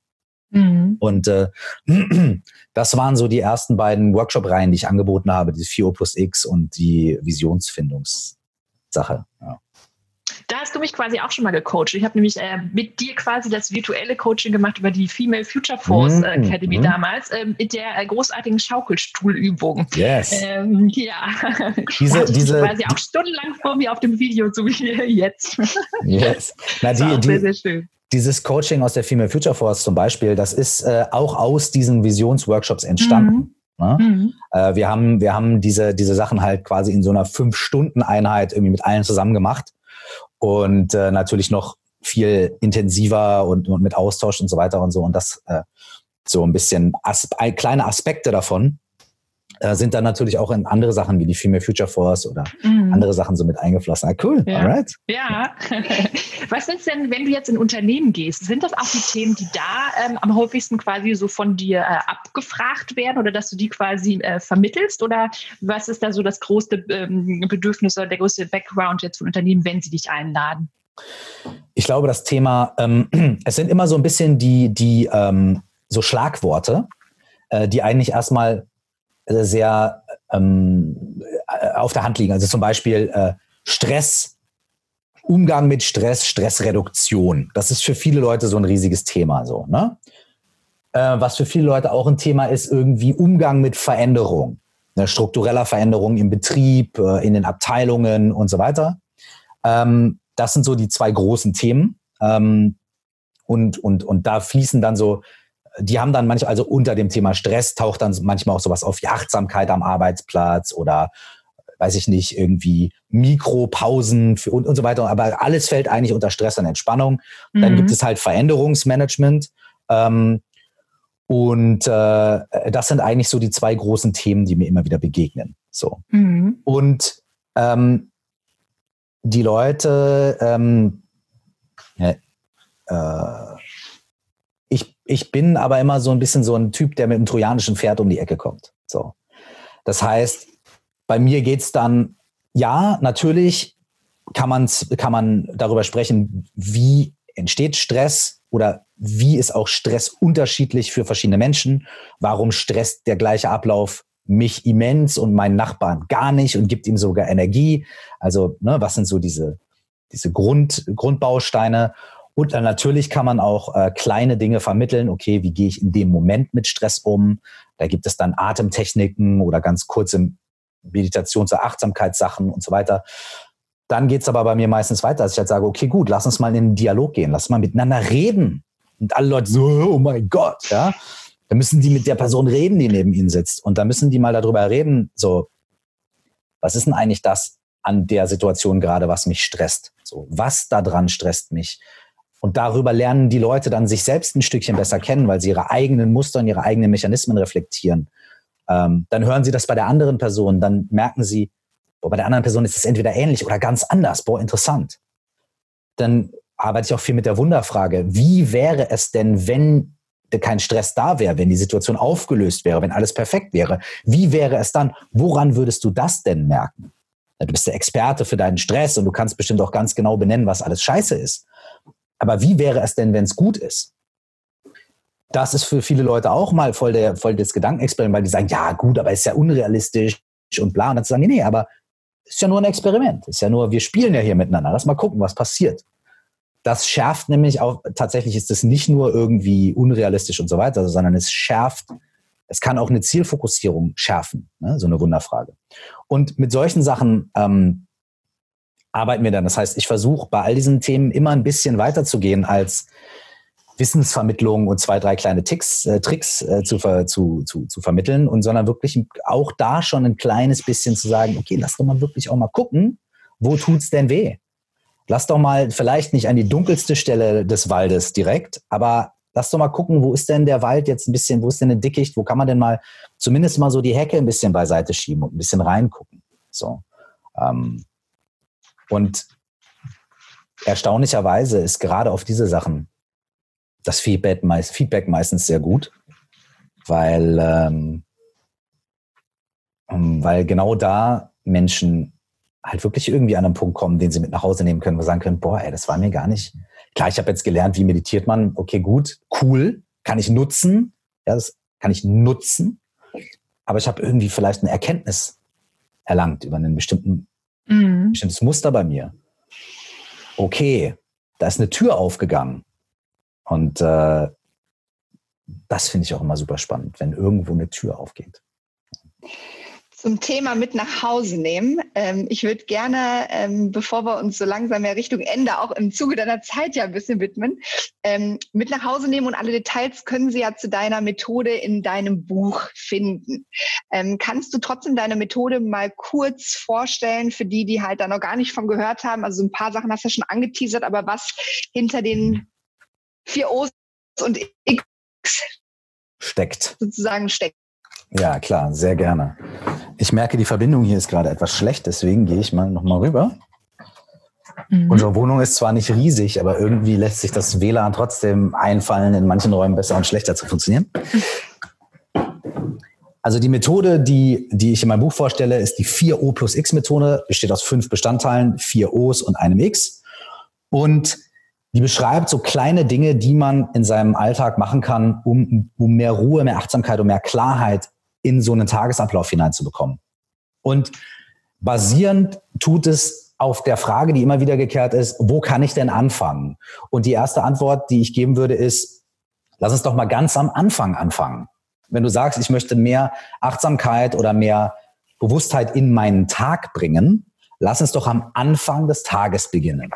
Speaker 2: Mhm. Und äh, (clears throat) das waren so die ersten beiden Workshop-Reihen, die ich angeboten habe, die 4 plus X und die Visionsfindungs Sache. Ja.
Speaker 1: Da hast du mich quasi auch schon mal gecoacht. Ich habe nämlich äh, mit dir quasi das virtuelle Coaching gemacht über die Female Future Force mm, Academy mm. damals, äh, mit der äh, großartigen Schaukelstuhlübung.
Speaker 2: Yes.
Speaker 1: Ähm, ja.
Speaker 2: Diese, diese,
Speaker 1: quasi auch stundenlang vor mir auf dem Video, so wie jetzt.
Speaker 2: Yes. Na, die, die, sehr, sehr schön. Dieses Coaching aus der Female Future Force zum Beispiel, das ist äh, auch aus diesen Visionsworkshops entstanden. Mhm. Ne? Mhm. Äh, wir haben, wir haben diese, diese Sachen halt quasi in so einer Fünf-Stunden-Einheit irgendwie mit allen zusammen gemacht und äh, natürlich noch viel intensiver und, und mit Austausch und so weiter und so und das äh, so ein bisschen as kleine Aspekte davon äh, sind dann natürlich auch in andere Sachen wie die Female Future Force oder mhm. andere Sachen so mit eingeflossen. Ah, cool,
Speaker 1: ja.
Speaker 2: alright.
Speaker 1: Ja. (laughs) Was ist denn, wenn du jetzt in Unternehmen gehst, sind das auch die Themen, die da ähm, am häufigsten quasi so von dir äh, abgefragt werden oder dass du die quasi äh, vermittelst? Oder was ist da so das größte ähm, Bedürfnis oder der größte Background jetzt von Unternehmen, wenn sie dich einladen?
Speaker 2: Ich glaube, das Thema, ähm, (clears throat) es sind immer so ein bisschen die, die ähm, so Schlagworte, äh, die eigentlich erstmal sehr ähm, äh, auf der Hand liegen. Also zum Beispiel äh, Stress, Umgang mit Stress, Stressreduktion. Das ist für viele Leute so ein riesiges Thema. So, ne? Äh, was für viele Leute auch ein Thema ist, irgendwie Umgang mit Veränderung. Ne, struktureller Veränderung im Betrieb, äh, in den Abteilungen und so weiter. Ähm, das sind so die zwei großen Themen. Ähm, und, und, und da fließen dann so die haben dann manchmal, also unter dem Thema Stress taucht dann manchmal auch sowas auf wie Achtsamkeit am Arbeitsplatz oder weiß ich nicht, irgendwie Mikropausen für, und, und so weiter. Aber alles fällt eigentlich unter Stress und Entspannung. Dann mhm. gibt es halt Veränderungsmanagement. Ähm, und äh, das sind eigentlich so die zwei großen Themen, die mir immer wieder begegnen. So. Mhm. Und ähm, die Leute, ähm, äh, ich bin aber immer so ein bisschen so ein Typ, der mit einem trojanischen Pferd um die Ecke kommt. So. Das heißt, bei mir geht es dann, ja, natürlich kann, man's, kann man darüber sprechen, wie entsteht Stress oder wie ist auch Stress unterschiedlich für verschiedene Menschen. Warum stresst der gleiche Ablauf mich immens und meinen Nachbarn gar nicht und gibt ihm sogar Energie? Also, ne, was sind so diese, diese Grund, Grundbausteine? Und dann natürlich kann man auch äh, kleine Dinge vermitteln. Okay, wie gehe ich in dem Moment mit Stress um? Da gibt es dann Atemtechniken oder ganz kurze Meditations- oder Achtsamkeitssachen und so weiter. Dann geht's aber bei mir meistens weiter, dass ich halt sage, okay, gut, lass uns mal in den Dialog gehen, lass mal miteinander reden. Und alle Leute so, oh mein Gott, ja. Da müssen die mit der Person reden, die neben ihnen sitzt. Und da müssen die mal darüber reden, so, was ist denn eigentlich das an der Situation gerade, was mich stresst? So, was da dran stresst mich? Und darüber lernen die Leute dann sich selbst ein Stückchen besser kennen, weil sie ihre eigenen Muster und ihre eigenen Mechanismen reflektieren. Ähm, dann hören sie das bei der anderen Person, dann merken sie, boah, bei der anderen Person ist es entweder ähnlich oder ganz anders. Boah, interessant. Dann arbeite ich auch viel mit der Wunderfrage. Wie wäre es denn, wenn kein Stress da wäre, wenn die Situation aufgelöst wäre, wenn alles perfekt wäre? Wie wäre es dann? Woran würdest du das denn merken? Du bist der Experte für deinen Stress und du kannst bestimmt auch ganz genau benennen, was alles scheiße ist. Aber wie wäre es denn, wenn es gut ist? Das ist für viele Leute auch mal voll, der, voll das Gedankenexperiment, weil die sagen, ja gut, aber ist ja unrealistisch und bla. Und dann sagen, nee, nee, aber ist ja nur ein Experiment. Ist ja nur, wir spielen ja hier miteinander. Lass mal gucken, was passiert. Das schärft nämlich auch, tatsächlich ist es nicht nur irgendwie unrealistisch und so weiter, sondern es schärft, es kann auch eine Zielfokussierung schärfen, ne? so eine Wunderfrage. Und mit solchen Sachen ähm, arbeiten wir dann. Das heißt, ich versuche bei all diesen Themen immer ein bisschen weiterzugehen als Wissensvermittlung und zwei, drei kleine Ticks, äh, Tricks äh, zu, ver, zu, zu, zu vermitteln und sondern wirklich auch da schon ein kleines bisschen zu sagen, okay, lass doch mal wirklich auch mal gucken, wo tut's denn weh? Lass doch mal vielleicht nicht an die dunkelste Stelle des Waldes direkt, aber lass doch mal gucken, wo ist denn der Wald jetzt ein bisschen, wo ist denn ein Dickicht, wo kann man denn mal zumindest mal so die Hecke ein bisschen beiseite schieben und ein bisschen reingucken. So. Ähm, und erstaunlicherweise ist gerade auf diese Sachen das Feedback, meist, Feedback meistens sehr gut, weil, ähm, ähm, weil genau da Menschen halt wirklich irgendwie an einen Punkt kommen, den sie mit nach Hause nehmen können, wo sagen können, boah, ey, das war mir gar nicht. Klar, ich habe jetzt gelernt, wie meditiert man. Okay, gut, cool, kann ich nutzen. Ja, das kann ich nutzen. Aber ich habe irgendwie vielleicht eine Erkenntnis erlangt über einen bestimmten Mhm. Bestimmtes Muster bei mir. Okay, da ist eine Tür aufgegangen. Und äh, das finde ich auch immer super spannend, wenn irgendwo eine Tür aufgeht
Speaker 3: zum Thema mit nach Hause nehmen. Ähm, ich würde gerne, ähm, bevor wir uns so langsam mehr Richtung Ende auch im Zuge deiner Zeit ja ein bisschen widmen, ähm, mit nach Hause nehmen und alle Details können Sie ja zu deiner Methode in deinem Buch finden. Ähm, kannst du trotzdem deine Methode mal kurz vorstellen für die, die halt da noch gar nicht von gehört haben? Also ein paar Sachen hast du schon angeteasert, aber was hinter den vier O's und X
Speaker 2: steckt.
Speaker 3: Sozusagen steckt.
Speaker 2: Ja, klar, sehr gerne. Ich merke, die Verbindung hier ist gerade etwas schlecht, deswegen gehe ich mal nochmal rüber. Mhm. Unsere Wohnung ist zwar nicht riesig, aber irgendwie lässt sich das WLAN trotzdem einfallen, in manchen Räumen besser und schlechter zu funktionieren. Also die Methode, die, die ich in meinem Buch vorstelle, ist die 4O plus X Methode, besteht aus fünf Bestandteilen, vier O's und einem X. Und die beschreibt so kleine Dinge, die man in seinem Alltag machen kann, um, um mehr Ruhe, mehr Achtsamkeit und mehr Klarheit in so einen Tagesablauf hineinzubekommen. Und basierend tut es auf der Frage, die immer wieder gekehrt ist, wo kann ich denn anfangen? Und die erste Antwort, die ich geben würde, ist, lass uns doch mal ganz am Anfang anfangen. Wenn du sagst, ich möchte mehr Achtsamkeit oder mehr Bewusstheit in meinen Tag bringen, lass uns doch am Anfang des Tages beginnen.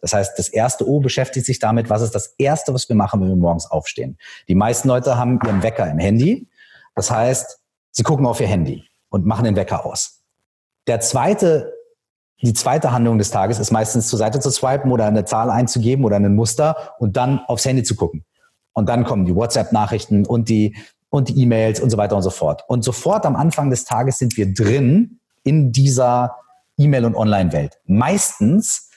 Speaker 2: Das heißt, das erste O beschäftigt sich damit, was ist das erste, was wir machen, wenn wir morgens aufstehen. Die meisten Leute haben ihren Wecker im Handy. Das heißt, Sie gucken auf Ihr Handy und machen den Wecker aus. Der zweite die zweite Handlung des Tages ist meistens zur Seite zu swipen oder eine Zahl einzugeben oder ein Muster und dann aufs Handy zu gucken. Und dann kommen die WhatsApp-Nachrichten und die und die E-Mails und so weiter und so fort. Und sofort am Anfang des Tages sind wir drin in dieser E-Mail- und Online-Welt. Meistens,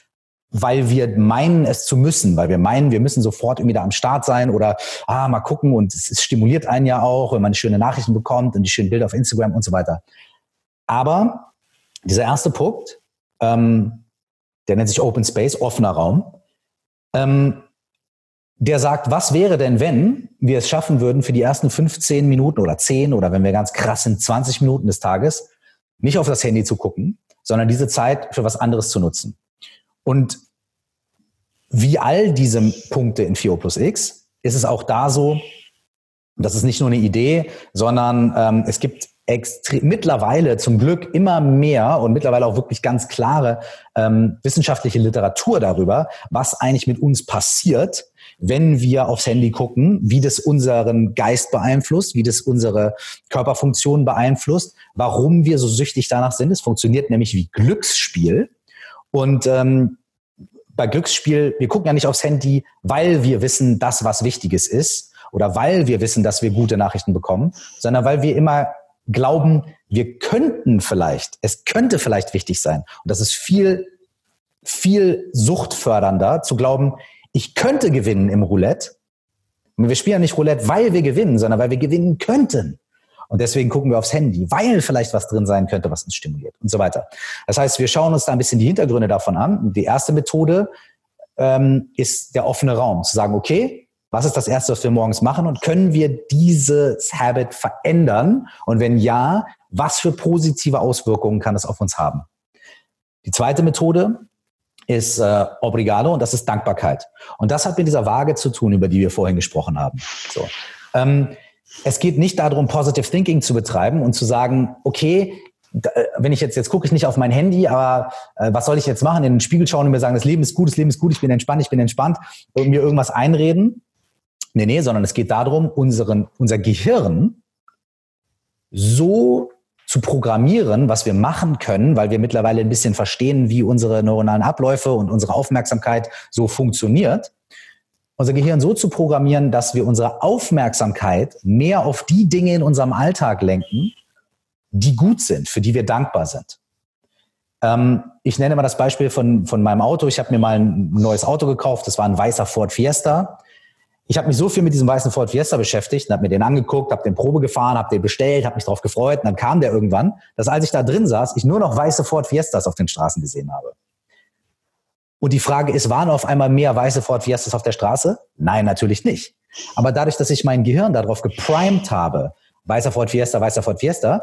Speaker 2: weil wir meinen, es zu müssen, weil wir meinen, wir müssen sofort irgendwie da am Start sein oder ah, mal gucken und es, es stimuliert einen ja auch, wenn man schöne Nachrichten bekommt und die schönen Bilder auf Instagram und so weiter. Aber dieser erste Punkt, ähm, der nennt sich Open Space, offener Raum, ähm, der sagt, was wäre denn, wenn wir es schaffen würden, für die ersten 15 Minuten oder 10 oder wenn wir ganz krass sind, 20 Minuten des Tages, nicht auf das Handy zu gucken, sondern diese Zeit für was anderes zu nutzen. Und wie all diese Punkte in 4O plus X ist es auch da so, das ist nicht nur eine Idee, sondern ähm, es gibt mittlerweile zum Glück immer mehr und mittlerweile auch wirklich ganz klare ähm, wissenschaftliche Literatur darüber, was eigentlich mit uns passiert, wenn wir aufs Handy gucken, wie das unseren Geist beeinflusst, wie das unsere Körperfunktionen beeinflusst, warum wir so süchtig danach sind. Es funktioniert nämlich wie Glücksspiel. Und ähm, bei Glücksspiel, wir gucken ja nicht aufs Handy, weil wir wissen, dass was Wichtiges ist oder weil wir wissen, dass wir gute Nachrichten bekommen, sondern weil wir immer glauben, wir könnten vielleicht, es könnte vielleicht wichtig sein. Und das ist viel, viel suchtfördernder zu glauben, ich könnte gewinnen im Roulette. Wir spielen ja nicht Roulette, weil wir gewinnen, sondern weil wir gewinnen könnten. Und deswegen gucken wir aufs Handy, weil vielleicht was drin sein könnte, was uns stimuliert und so weiter. Das heißt, wir schauen uns da ein bisschen die Hintergründe davon an. Die erste Methode ähm, ist der offene Raum, zu sagen, okay, was ist das Erste, was wir morgens machen? Und können wir dieses Habit verändern? Und wenn ja, was für positive Auswirkungen kann es auf uns haben? Die zweite Methode ist äh, Obrigado und das ist Dankbarkeit. Und das hat mit dieser Waage zu tun, über die wir vorhin gesprochen haben. So. Ähm, es geht nicht darum, Positive Thinking zu betreiben und zu sagen, okay, äh, wenn ich jetzt, jetzt gucke ich nicht auf mein Handy, aber äh, was soll ich jetzt machen? In den Spiegel schauen und mir sagen, das Leben ist gut, das Leben ist gut, ich bin entspannt, ich bin entspannt und mir irgendwas einreden, Nee, nee, sondern es geht darum, unseren, unser Gehirn so zu programmieren, was wir machen können, weil wir mittlerweile ein bisschen verstehen, wie unsere neuronalen Abläufe und unsere Aufmerksamkeit so funktioniert. Unser Gehirn so zu programmieren, dass wir unsere Aufmerksamkeit mehr auf die Dinge in unserem Alltag lenken, die gut sind, für die wir dankbar sind. Ähm, ich nenne mal das Beispiel von, von meinem Auto. Ich habe mir mal ein neues Auto gekauft. Das war ein weißer Ford Fiesta ich habe mich so viel mit diesem weißen Ford Fiesta beschäftigt und habe mir den angeguckt, habe den Probe gefahren, habe den bestellt, habe mich darauf gefreut und dann kam der irgendwann, dass als ich da drin saß, ich nur noch weiße Ford Fiestas auf den Straßen gesehen habe. Und die Frage ist, waren auf einmal mehr weiße Ford Fiestas auf der Straße? Nein, natürlich nicht. Aber dadurch, dass ich mein Gehirn darauf geprimed habe, weißer Ford Fiesta, weißer Ford Fiesta,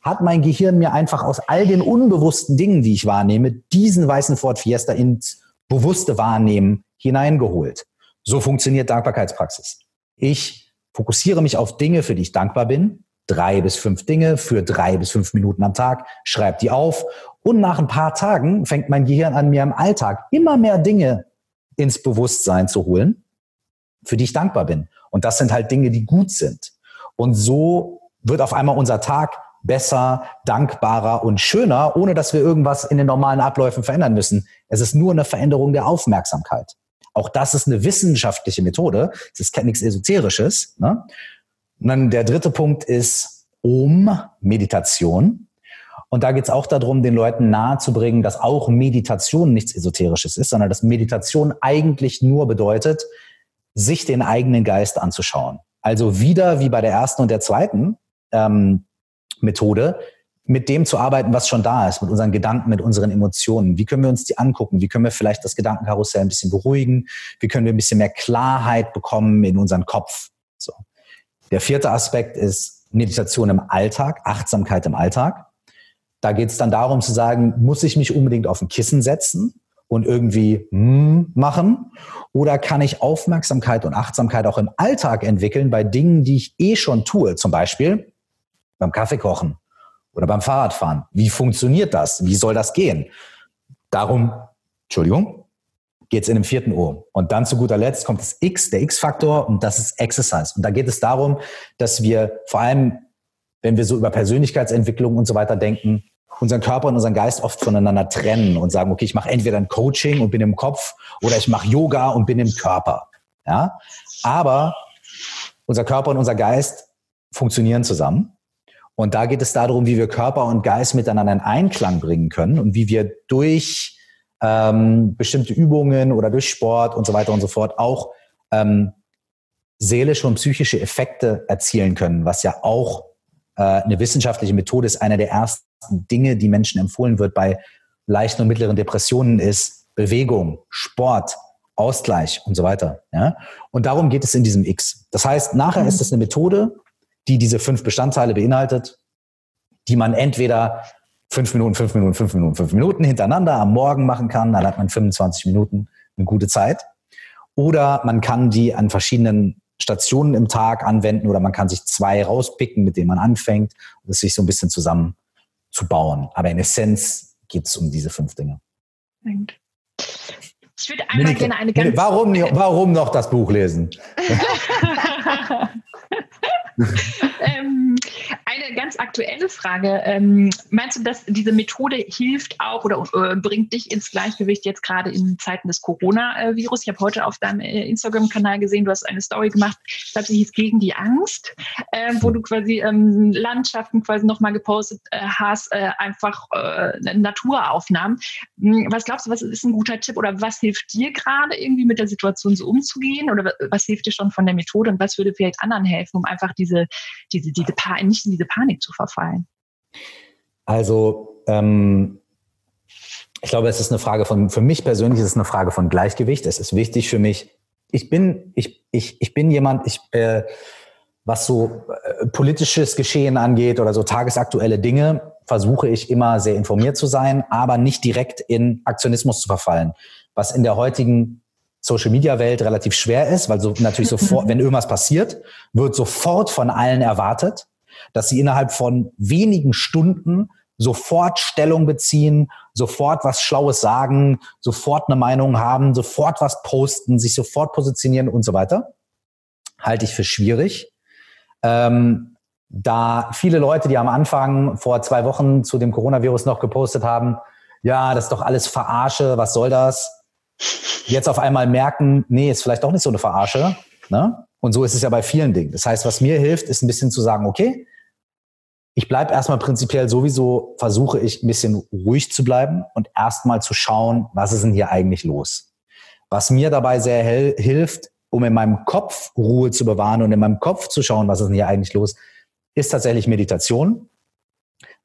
Speaker 2: hat mein Gehirn mir einfach aus all den unbewussten Dingen, die ich wahrnehme, diesen weißen Ford Fiesta ins bewusste Wahrnehmen hineingeholt. So funktioniert Dankbarkeitspraxis. Ich fokussiere mich auf Dinge, für die ich dankbar bin. Drei bis fünf Dinge für drei bis fünf Minuten am Tag. Schreib die auf. Und nach ein paar Tagen fängt mein Gehirn an, mir im Alltag immer mehr Dinge ins Bewusstsein zu holen, für die ich dankbar bin. Und das sind halt Dinge, die gut sind. Und so wird auf einmal unser Tag besser, dankbarer und schöner, ohne dass wir irgendwas in den normalen Abläufen verändern müssen. Es ist nur eine Veränderung der Aufmerksamkeit. Auch das ist eine wissenschaftliche Methode. Es ist nichts Esoterisches. Ne? Und dann der dritte Punkt ist Om-Meditation. Und da geht es auch darum, den Leuten nahezubringen, dass auch Meditation nichts Esoterisches ist, sondern dass Meditation eigentlich nur bedeutet, sich den eigenen Geist anzuschauen. Also wieder wie bei der ersten und der zweiten ähm, Methode, mit dem zu arbeiten, was schon da ist, mit unseren Gedanken, mit unseren Emotionen. Wie können wir uns die angucken? Wie können wir vielleicht das Gedankenkarussell ein bisschen beruhigen? Wie können wir ein bisschen mehr Klarheit bekommen in unseren Kopf? Der vierte Aspekt ist Meditation im Alltag, Achtsamkeit im Alltag. Da geht es dann darum zu sagen, muss ich mich unbedingt auf ein Kissen setzen und irgendwie mm machen? Oder kann ich Aufmerksamkeit und Achtsamkeit auch im Alltag entwickeln bei Dingen, die ich eh schon tue? Zum Beispiel beim Kaffee kochen oder beim Fahrradfahren. Wie funktioniert das? Wie soll das gehen? Darum, Entschuldigung, geht es in dem vierten O. Und dann zu guter Letzt kommt das X, der X-Faktor, und das ist Exercise. Und da geht es darum, dass wir vor allem, wenn wir so über Persönlichkeitsentwicklung und so weiter denken, unseren Körper und unseren Geist oft voneinander trennen und sagen, okay, ich mache entweder ein Coaching und bin im Kopf oder ich mache Yoga und bin im Körper. Ja? Aber unser Körper und unser Geist funktionieren zusammen. Und da geht es darum, wie wir Körper und Geist miteinander in Einklang bringen können und wie wir durch ähm, bestimmte Übungen oder durch Sport und so weiter und so fort auch ähm, seelische und psychische Effekte erzielen können, was ja auch äh, eine wissenschaftliche Methode ist. Einer der ersten Dinge, die Menschen empfohlen wird bei leichten und mittleren Depressionen, ist Bewegung, Sport, Ausgleich und so weiter. Ja? Und darum geht es in diesem X. Das heißt, nachher mhm. ist es eine Methode, die diese fünf Bestandteile beinhaltet, die man entweder fünf Minuten, fünf Minuten, fünf Minuten, fünf Minuten hintereinander am Morgen machen kann, dann hat man 25 Minuten eine gute Zeit. Oder man kann die an verschiedenen Stationen im Tag anwenden oder man kann sich zwei rauspicken, mit denen man anfängt und es sich so ein bisschen zusammen zu bauen. Aber in Essenz geht es um diese fünf Dinge. Ich würde einmal Minika, gerne eine ganz... Warum, warum noch das Buch lesen? (laughs) (laughs)
Speaker 1: ähm, eine ganz aktuelle Frage. Ähm, meinst du, dass diese Methode hilft auch oder äh, bringt dich ins Gleichgewicht jetzt gerade in Zeiten des Coronavirus? Ich habe heute auf deinem äh, Instagram-Kanal gesehen, du hast eine Story gemacht, ich glaube, sie hieß Gegen die Angst, äh, wo du quasi ähm, Landschaften quasi nochmal gepostet äh, hast, äh, einfach äh, Naturaufnahmen. Hm, was glaubst du, was ist ein guter Tipp oder was hilft dir gerade irgendwie mit der Situation so umzugehen oder was hilft dir schon von der Methode und was würde vielleicht anderen helfen, um einfach diese, diese, diese pa nicht in diese Panik zu verfallen?
Speaker 2: Also, ähm, ich glaube, es ist eine Frage von, für mich persönlich ist es eine Frage von Gleichgewicht. Es ist wichtig für mich. Ich bin, ich, ich, ich bin jemand, ich, äh, was so äh, politisches Geschehen angeht oder so tagesaktuelle Dinge, versuche ich immer sehr informiert zu sein, aber nicht direkt in Aktionismus zu verfallen. Was in der heutigen Social Media Welt relativ schwer ist, weil so natürlich sofort, (laughs) wenn irgendwas passiert, wird sofort von allen erwartet, dass sie innerhalb von wenigen Stunden sofort Stellung beziehen, sofort was Schlaues sagen, sofort eine Meinung haben, sofort was posten, sich sofort positionieren und so weiter. Halte ich für schwierig. Ähm, da viele Leute, die am Anfang vor zwei Wochen zu dem Coronavirus noch gepostet haben, ja, das ist doch alles Verarsche, was soll das? jetzt auf einmal merken, nee, ist vielleicht auch nicht so eine Verarsche. Ne? Und so ist es ja bei vielen Dingen. Das heißt, was mir hilft, ist ein bisschen zu sagen, okay, ich bleibe erstmal prinzipiell sowieso, versuche ich ein bisschen ruhig zu bleiben und erstmal zu schauen, was ist denn hier eigentlich los. Was mir dabei sehr hilft, um in meinem Kopf Ruhe zu bewahren und in meinem Kopf zu schauen, was ist denn hier eigentlich los, ist tatsächlich Meditation.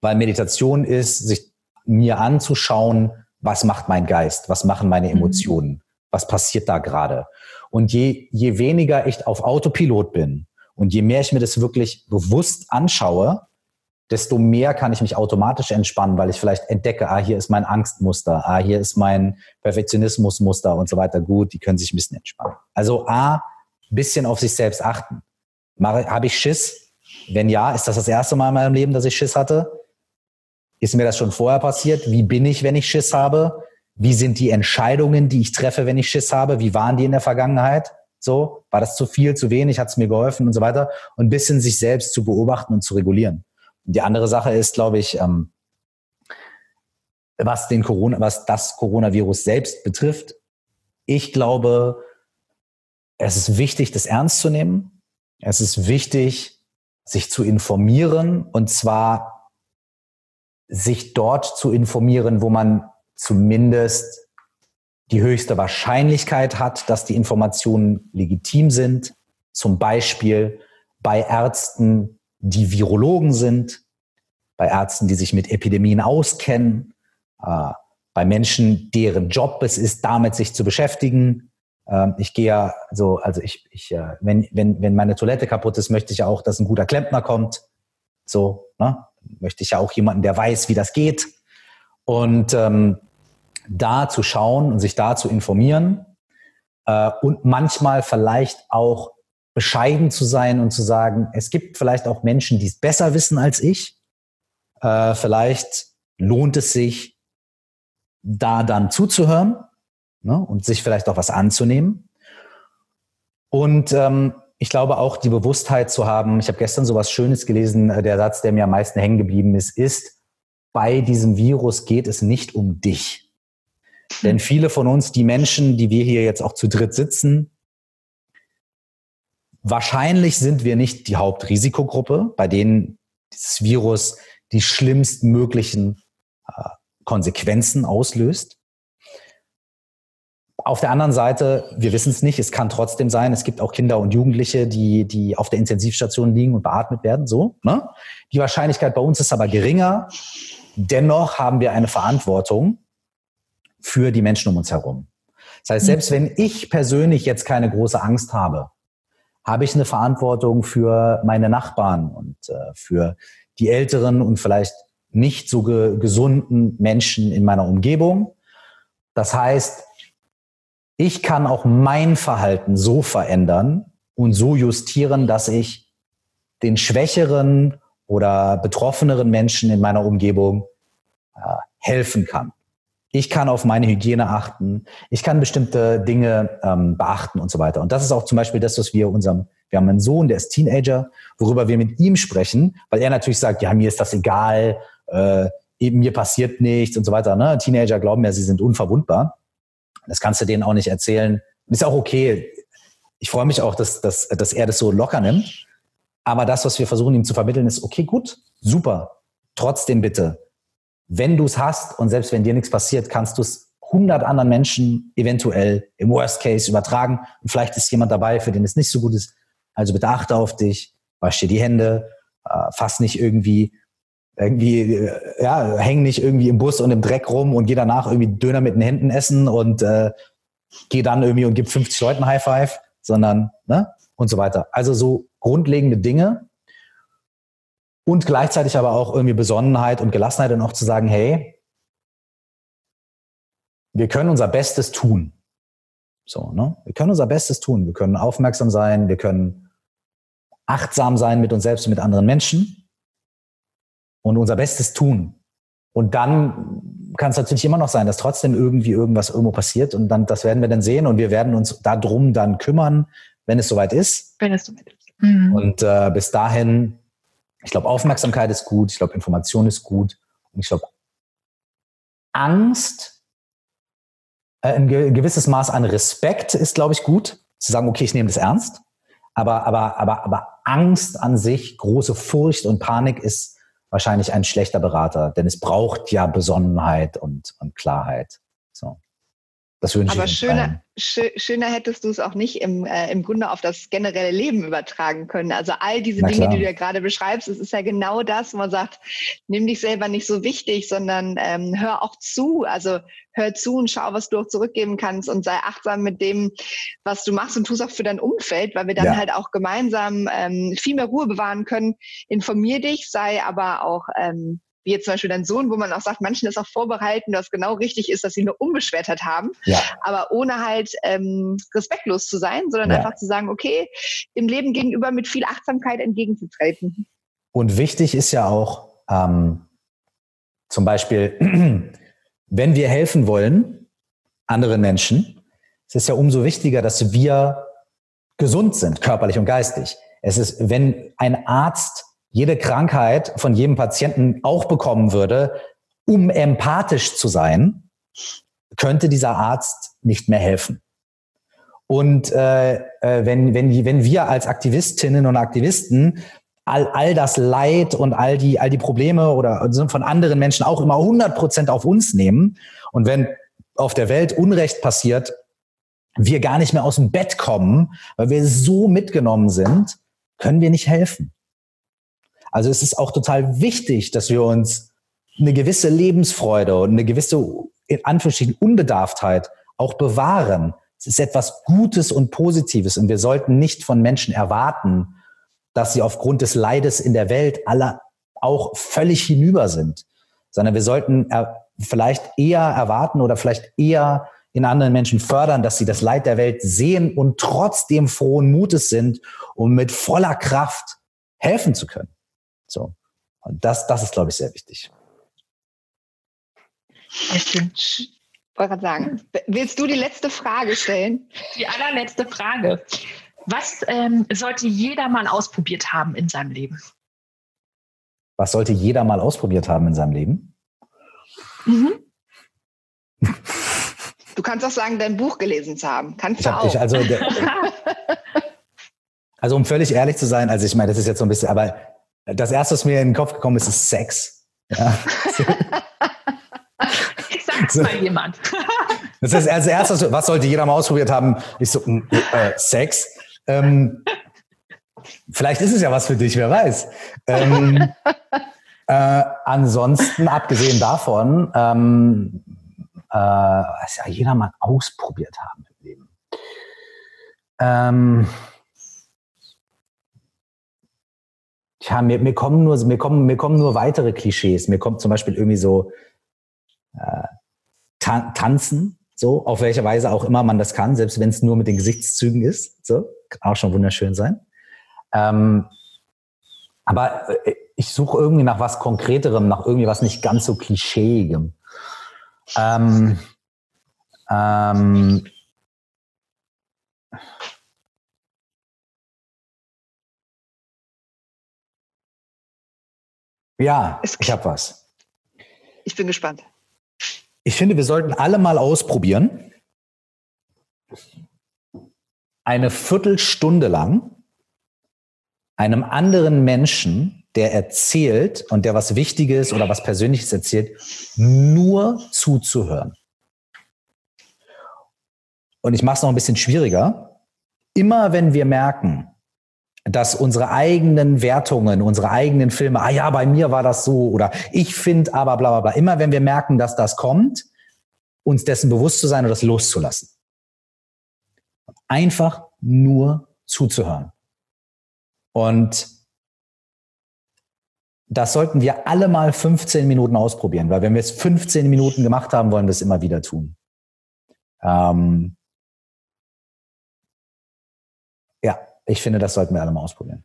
Speaker 2: Weil Meditation ist, sich mir anzuschauen, was macht mein Geist, was machen meine mhm. Emotionen, was passiert da gerade. Und je, je weniger ich auf Autopilot bin und je mehr ich mir das wirklich bewusst anschaue, desto mehr kann ich mich automatisch entspannen, weil ich vielleicht entdecke, ah, hier ist mein Angstmuster, ah, hier ist mein Perfektionismusmuster und so weiter. Gut, die können sich ein bisschen entspannen. Also A, bisschen auf sich selbst achten. Habe ich Schiss? Wenn ja, ist das das erste Mal in meinem Leben, dass ich Schiss hatte? Ist mir das schon vorher passiert? Wie bin ich, wenn ich Schiss habe? Wie sind die Entscheidungen, die ich treffe, wenn ich Schiss habe? Wie waren die in der Vergangenheit? So, war das zu viel, zu wenig? Hat es mir geholfen und so weiter? Und ein bisschen sich selbst zu beobachten und zu regulieren. Und die andere Sache ist, glaube ich, ähm, was den Corona, was das Coronavirus selbst betrifft. Ich glaube, es ist wichtig, das ernst zu nehmen. Es ist wichtig, sich zu informieren und zwar sich dort zu informieren, wo man zumindest die höchste Wahrscheinlichkeit hat, dass die Informationen legitim sind. Zum Beispiel bei Ärzten, die Virologen sind, bei Ärzten, die sich mit Epidemien auskennen, äh, bei Menschen, deren Job es ist, damit sich zu beschäftigen. Ähm, ich gehe ja so, also ich, ich äh, wenn, wenn, wenn meine Toilette kaputt ist, möchte ich ja auch, dass ein guter Klempner kommt. So, ne? möchte ich ja auch jemanden, der weiß, wie das geht. Und ähm, da zu schauen und sich da zu informieren äh, und manchmal vielleicht auch bescheiden zu sein und zu sagen, es gibt vielleicht auch Menschen, die es besser wissen als ich. Äh, vielleicht lohnt es sich, da dann zuzuhören ne, und sich vielleicht auch was anzunehmen. Und ähm, ich glaube auch die Bewusstheit zu haben, ich habe gestern so was Schönes gelesen, äh, der Satz, der mir am meisten hängen geblieben ist, ist, bei diesem Virus geht es nicht um dich. Denn viele von uns, die Menschen, die wir hier jetzt auch zu dritt sitzen, wahrscheinlich sind wir nicht die Hauptrisikogruppe, bei denen dieses Virus die schlimmstmöglichen äh, Konsequenzen auslöst. Auf der anderen Seite, wir wissen es nicht, es kann trotzdem sein, es gibt auch Kinder und Jugendliche, die, die auf der Intensivstation liegen und beatmet werden, so. Ne? Die Wahrscheinlichkeit bei uns ist aber geringer. Dennoch haben wir eine Verantwortung für die Menschen um uns herum. Das heißt, selbst wenn ich persönlich jetzt keine große Angst habe, habe ich eine Verantwortung für meine Nachbarn und äh, für die älteren und vielleicht nicht so ge gesunden Menschen in meiner Umgebung. Das heißt, ich kann auch mein Verhalten so verändern und so justieren, dass ich den schwächeren oder betroffeneren Menschen in meiner Umgebung äh, helfen kann. Ich kann auf meine Hygiene achten. Ich kann bestimmte Dinge ähm, beachten und so weiter. Und das ist auch zum Beispiel das, was wir unserem, wir haben einen Sohn, der ist Teenager, worüber wir mit ihm sprechen, weil er natürlich sagt, ja, mir ist das egal, äh, eben mir passiert nichts und so weiter. Ne? Teenager glauben ja, sie sind unverwundbar. Das kannst du denen auch nicht erzählen. Ist auch okay. Ich freue mich auch, dass, dass, dass er das so locker nimmt. Aber das, was wir versuchen ihm zu vermitteln, ist, okay, gut, super. Trotzdem bitte, wenn du es hast und selbst wenn dir nichts passiert, kannst du es 100 anderen Menschen eventuell im Worst Case übertragen. Und vielleicht ist jemand dabei, für den es nicht so gut ist. Also bitte achte auf dich, wasch dir die Hände, äh, fass nicht irgendwie irgendwie, äh, ja, häng nicht irgendwie im Bus und im Dreck rum und geh danach irgendwie Döner mit den Händen essen und äh, geh dann irgendwie und gib 50 Leuten High Five, sondern, ne, und so weiter. Also so grundlegende Dinge und gleichzeitig aber auch irgendwie Besonnenheit und Gelassenheit und auch zu sagen, hey, wir können unser Bestes tun. So, ne? Wir können unser Bestes tun. Wir können aufmerksam sein, wir können achtsam sein mit uns selbst und mit anderen Menschen und unser Bestes tun. Und dann kann es natürlich immer noch sein, dass trotzdem irgendwie irgendwas irgendwo passiert und dann, das werden wir dann sehen und wir werden uns darum dann kümmern, wenn es soweit ist.
Speaker 1: Wenn es soweit ist. Mhm.
Speaker 2: Und äh, bis dahin, ich glaube, Aufmerksamkeit ist gut, ich glaube, Information ist gut und ich glaube, Angst, äh, ein gewisses Maß an Respekt ist, glaube ich, gut, zu sagen, okay, ich nehme das ernst. Aber, aber, aber, aber Angst an sich, große Furcht und Panik ist wahrscheinlich ein schlechter Berater, denn es braucht ja Besonnenheit und, und Klarheit.
Speaker 3: Das wünsche Aber ich schöner, schöner hättest du es auch nicht im, äh, im Grunde auf das generelle Leben übertragen können. Also all diese Na Dinge, klar. die du ja gerade beschreibst, es ist ja genau das, wo man sagt, nimm dich selber nicht so wichtig, sondern ähm, hör auch zu. Also hör zu und schau, was du auch zurückgeben kannst und sei achtsam mit dem, was du machst und tust auch für dein Umfeld, weil wir dann ja. halt auch gemeinsam ähm, viel mehr Ruhe bewahren können. Informier dich, sei aber auch ähm, wie jetzt zum Beispiel dein Sohn, wo man auch sagt, manchen ist auch vorbehalten, dass genau richtig ist, dass sie eine Unbeschwertheit haben, ja. aber ohne halt ähm, respektlos zu sein, sondern ja. einfach zu sagen, okay, dem Leben gegenüber mit viel Achtsamkeit entgegenzutreten.
Speaker 2: Und wichtig ist ja auch ähm, zum Beispiel, (clears throat) wenn wir helfen wollen, anderen Menschen, es ist ja umso wichtiger, dass wir gesund sind, körperlich und geistig. Es ist, wenn ein Arzt jede Krankheit von jedem Patienten auch bekommen würde, um empathisch zu sein, könnte dieser Arzt nicht mehr helfen. Und äh, äh wenn, wenn, wenn wir als Aktivistinnen und Aktivisten all, all das Leid und all die, all die Probleme oder von anderen Menschen auch immer 100 Prozent auf uns nehmen und wenn auf der Welt Unrecht passiert, wir gar nicht mehr aus dem Bett kommen, weil wir so mitgenommen sind, können wir nicht helfen. Also es ist auch total wichtig, dass wir uns eine gewisse Lebensfreude und eine gewisse, in Anführungsstrichen, Unbedarftheit auch bewahren. Es ist etwas Gutes und Positives und wir sollten nicht von Menschen erwarten, dass sie aufgrund des Leides in der Welt alle auch völlig hinüber sind, sondern wir sollten vielleicht eher erwarten oder vielleicht eher in anderen Menschen fördern, dass sie das Leid der Welt sehen und trotzdem frohen Mutes sind, um mit voller Kraft helfen zu können. So. Und das, das ist, glaube ich, sehr wichtig.
Speaker 3: Ich wollte gerade sagen, willst du die letzte Frage stellen?
Speaker 1: Die allerletzte Frage. Was ähm, sollte jeder mal ausprobiert haben in seinem Leben?
Speaker 2: Was sollte jeder mal ausprobiert haben in seinem Leben?
Speaker 3: Mhm. (laughs) Du kannst auch sagen, dein Buch gelesen zu haben. Kannst du auch. Ich,
Speaker 2: also, der, (laughs) also um völlig ehrlich zu sein, also ich meine, das ist jetzt so ein bisschen, aber das erste, was mir in den Kopf gekommen ist, ist Sex. Ja.
Speaker 1: Sag's so. mal jemand.
Speaker 2: Das ist das erste, was sollte jeder mal ausprobiert haben? Ich so, mm, äh, Sex. Ähm, vielleicht ist es ja was für dich, wer weiß. Ähm, äh, ansonsten, abgesehen davon, ähm, äh, was ja jeder mal ausprobiert haben im Leben. Ähm, Tja, mir, mir, kommen nur, mir, kommen, mir kommen nur weitere Klischees. Mir kommt zum Beispiel irgendwie so äh, ta Tanzen, so, auf welche Weise auch immer man das kann, selbst wenn es nur mit den Gesichtszügen ist. So, kann auch schon wunderschön sein. Ähm, aber äh, ich suche irgendwie nach was Konkreterem, nach irgendwie was nicht ganz so klischeeigem. Ähm, ähm, Ja, es ich habe was.
Speaker 3: Ich bin gespannt.
Speaker 2: Ich finde, wir sollten alle mal ausprobieren, eine Viertelstunde lang einem anderen Menschen, der erzählt und der was Wichtiges oder was Persönliches erzählt, nur zuzuhören. Und ich mache es noch ein bisschen schwieriger. Immer wenn wir merken, dass unsere eigenen Wertungen, unsere eigenen Filme, ah ja, bei mir war das so oder ich finde aber bla bla bla, immer wenn wir merken, dass das kommt, uns dessen bewusst zu sein und das loszulassen. Einfach nur zuzuhören. Und das sollten wir alle mal 15 Minuten ausprobieren, weil wenn wir es 15 Minuten gemacht haben, wollen wir es immer wieder tun. Ähm, ich finde, das sollten wir alle mal ausprobieren.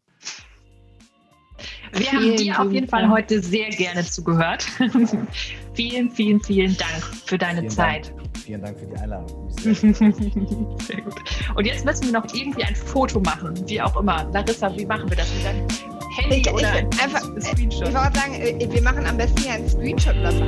Speaker 1: Wir haben dir auf jeden Fall heute sehr gerne zugehört. (laughs) vielen, vielen, vielen Dank für deine vielen Zeit.
Speaker 2: Dank. Vielen Dank für die Einladung. (laughs)
Speaker 1: sehr gut. Und jetzt müssen wir noch irgendwie ein Foto machen, wie auch immer. Larissa, wie machen wir das mit deinem Handy ich, oder
Speaker 3: ich, einfach, Screenshot? Ich wollte sagen, äh, wir machen am besten ja einen Screenshot oder so.